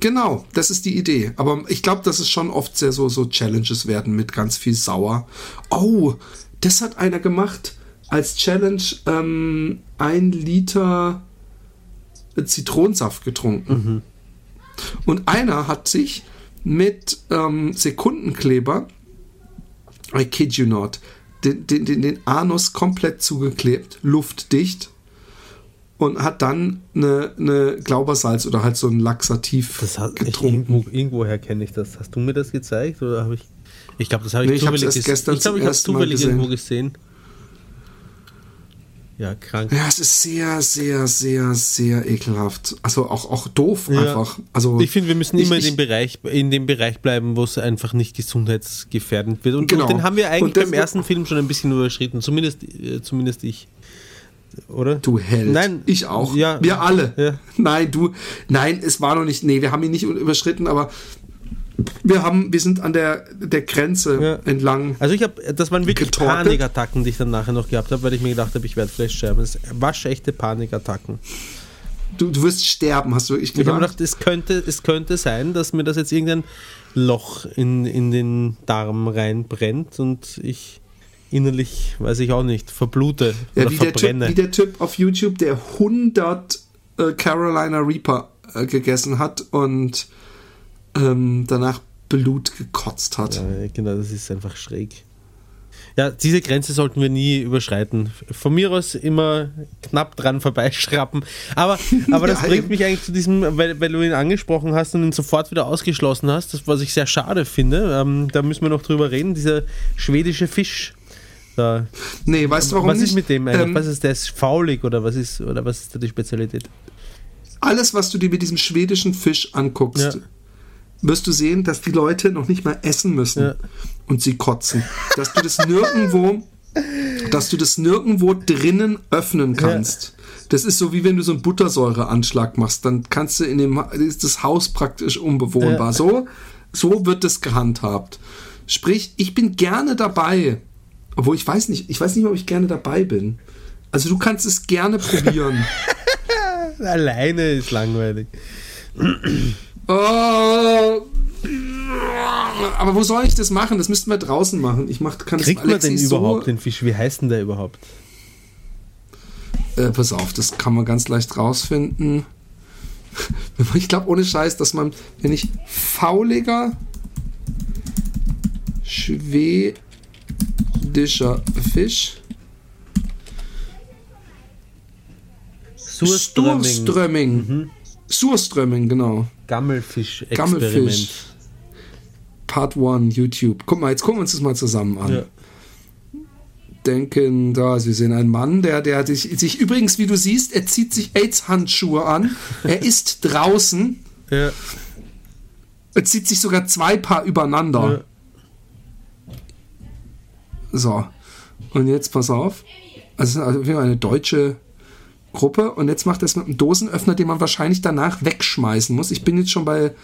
Genau, das ist die Idee. Aber ich glaube, dass es schon oft sehr so, so Challenges werden mit ganz viel Sauer. Oh, das hat einer gemacht als Challenge ähm, ein Liter Zitronensaft getrunken. Und einer hat sich mit ähm, Sekundenkleber, I kid you not, den, den, den Anus komplett zugeklebt, luftdicht und hat dann eine, eine Glaubersalz oder halt so ein Laxativ Das hat ich, getrunken. irgendwo, irgendwoher kenne ich das. Hast du mir das gezeigt oder habe ich? Ich glaube, das habe ich Nee, ich zufällig ges- gestern Ich glaube, ich habe es zufällig gesehen. irgendwo gesehen. Ja, krank. Ja, es ist sehr, sehr, sehr, sehr ekelhaft. Also auch, auch doof Ja. einfach. Also Ich finde, wir müssen ich- immer ich- in, dem Bereich, in dem Bereich bleiben, wo es einfach nicht gesundheitsgefährdend wird. Und, Genau. und den haben wir eigentlich beim ersten Film schon ein bisschen überschritten. Zumindest, äh, zumindest ich. Oder? Du Held. Nein. Ich auch. Ja. Wir alle. Ja. Nein, du. Nein, es war noch nicht. Nee, wir haben ihn nicht überschritten, aber wir haben, wir sind an der, der Grenze Ja. entlang. Also ich habe, das waren wirklich Getorkelt? Panikattacken, die ich dann nachher noch gehabt habe, weil ich mir gedacht habe, ich werde vielleicht sterben. Das waschechte Panikattacken. Du, du wirst sterben, hast du wirklich Ich habe gedacht? gedacht, es könnte, es könnte sein, dass mir das jetzt irgendein Loch in, in den Darm reinbrennt und ich innerlich, weiß ich auch nicht, verblute ja, oder wie, der typ, verbrenne. wie der Typ auf YouTube, der 100 äh, Carolina Reaper äh, gegessen hat und ähm, danach Blut gekotzt hat. Ja, genau, das ist einfach schräg. Ja, diese Grenze sollten wir nie überschreiten. Von mir aus immer knapp dran vorbeischrappen. Aber, aber das bringt mich eigentlich zu diesem, weil, weil du ihn angesprochen hast und ihn sofort wieder ausgeschlossen hast, das, was ich sehr schade finde. Ähm, da müssen wir noch drüber reden. Dieser schwedische Fisch. Da. Nee, weißt du warum was nicht? ist mit dem eigentlich? Ähm, was ist der? Ist faulig oder was ist, oder was ist da die Spezialität? alles, was du dir mit diesem schwedischen Fisch anguckst, Ja. wirst du sehen, dass die Leute noch nicht mal essen müssen Ja. und sie kotzen. Dass du das nirgendwo, dass du das nirgendwo drinnen öffnen kannst. Das ist so wie wenn du so einen Buttersäureanschlag machst, dann kannst du in dem ist das Haus praktisch unbewohnbar. Ja. So, so wird das gehandhabt. Sprich, ich bin gerne dabei, obwohl ich weiß nicht, ich weiß nicht, ob ich gerne dabei bin. Also du kannst es gerne probieren. Alleine ist langweilig. Oh. Aber wo soll ich das machen? Das müssten wir draußen machen. Ich mach, kann Kriegt das man denn Alexi überhaupt so, den Fisch? Wie heißt denn der überhaupt? Äh, pass auf, das kann man ganz leicht rausfinden. Ich glaube ohne Scheiß, dass man, wenn ich fauliger schwedischer Fisch Surströmming. Surströmming. Surströmming, genau. Gammelfisch-Experiment. Gammelfisch. Part 1, YouTube. Guck mal, jetzt gucken wir uns das mal zusammen an. Ja. denken, da, Sie sehen einen Mann, der, der sich, sich übrigens, wie du siehst, er zieht sich AIDS-Handschuhe an. Er ist draußen. Ja. Er zieht sich sogar zwei Paar übereinander. So. Und jetzt pass auf. Also, also eine deutsche Gruppe und jetzt macht er es mit einem Dosenöffner, den man wahrscheinlich danach wegschmeißen muss. Ich bin jetzt schon bei,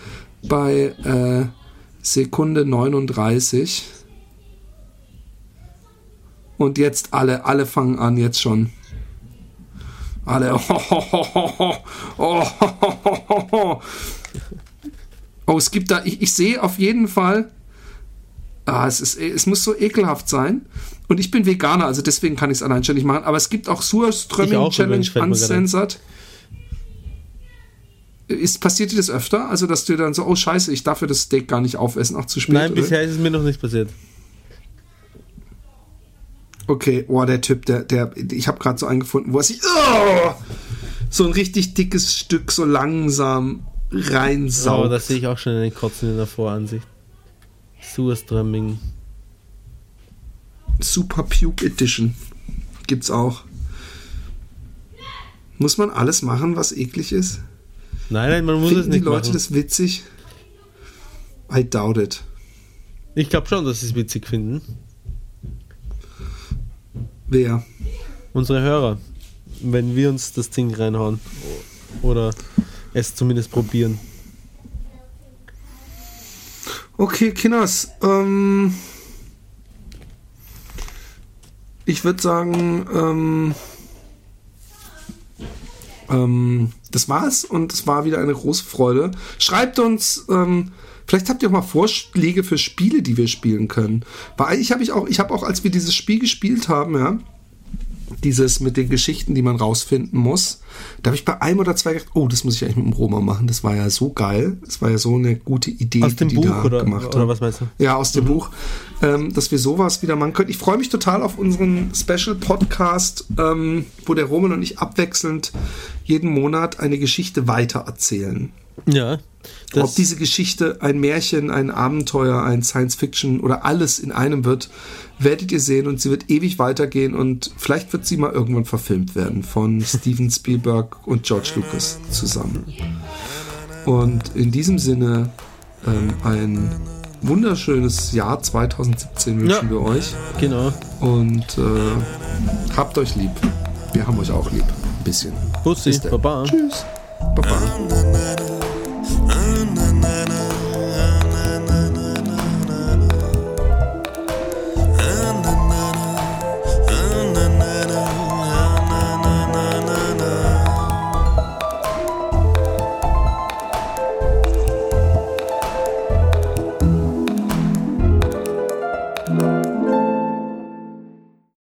bei äh, Sekunde 39. Und jetzt alle, alle fangen an jetzt schon. Alle. Oh, es gibt da, ich, ich sehe auf jeden Fall, ah, es, ist, es muss so ekelhaft sein. Und ich bin Veganer, also deswegen kann ich es allein schon nicht machen. Aber es gibt auch Surströmming Challenge. Uncensored. Ist, passiert dir das öfter? Also, dass du dann so, oh Scheiße, ich darf ja das Steak gar nicht aufessen, auch zu spät. Nein, oder? bisher ist es mir noch nicht passiert. Okay, oh, der Typ, der, der, ich habe gerade so einen gefunden, wo er sich oh, so ein richtig dickes Stück so langsam reinsaugt. Aber das sehe ich auch schon in den Kotzen in der Voransicht. Surströmming. Super Puke Edition gibt's auch. Muss man alles machen, was eklig ist? Nein, nein, man muss Finden es die nicht Leute machen. das witzig? I doubt it. Ich glaube schon, dass sie es witzig finden. Wer? Unsere Hörer. Wenn wir uns das Ding reinhauen. Oder es zumindest probieren. Okay, Kinders. Ähm, ich würde sagen, ähm, ähm, das war's und es war wieder eine große Freude. Schreibt uns, ähm, vielleicht habt ihr auch mal Vorschläge für Spiele, die wir spielen können. Weil ich habe ich auch, ich habe auch, als wir dieses Spiel gespielt haben, ja, dieses mit den Geschichten, die man rausfinden muss. Da habe ich bei einem oder zwei gedacht, oh, das muss ich eigentlich mit dem Roma machen. Das war ja so geil. Das war ja so eine gute Idee, Aus dem die Buch da oder, gemacht oder haben. was meinst du? Ja, aus dem Buch, ähm, dass wir sowas wieder machen können. Ich freue mich total auf unseren Special-Podcast, ähm, wo der Roman und ich abwechselnd jeden Monat eine Geschichte weitererzählen. Ja. Das, Ob diese Geschichte ein Märchen, ein Abenteuer, ein Science-Fiction oder alles in einem wird, werdet ihr sehen und sie wird ewig weitergehen und vielleicht wird sie mal irgendwann verfilmt werden von Steven Spielberg und George Lucas zusammen. Und in diesem Sinne ähm, ein wunderschönes Jahr 2017 wünschen Ja. wir euch genau. und äh, habt euch lieb. Wir haben euch auch lieb. Ein bisschen. Bussi, Bis. Baba. Tschüss. Baba. Huh?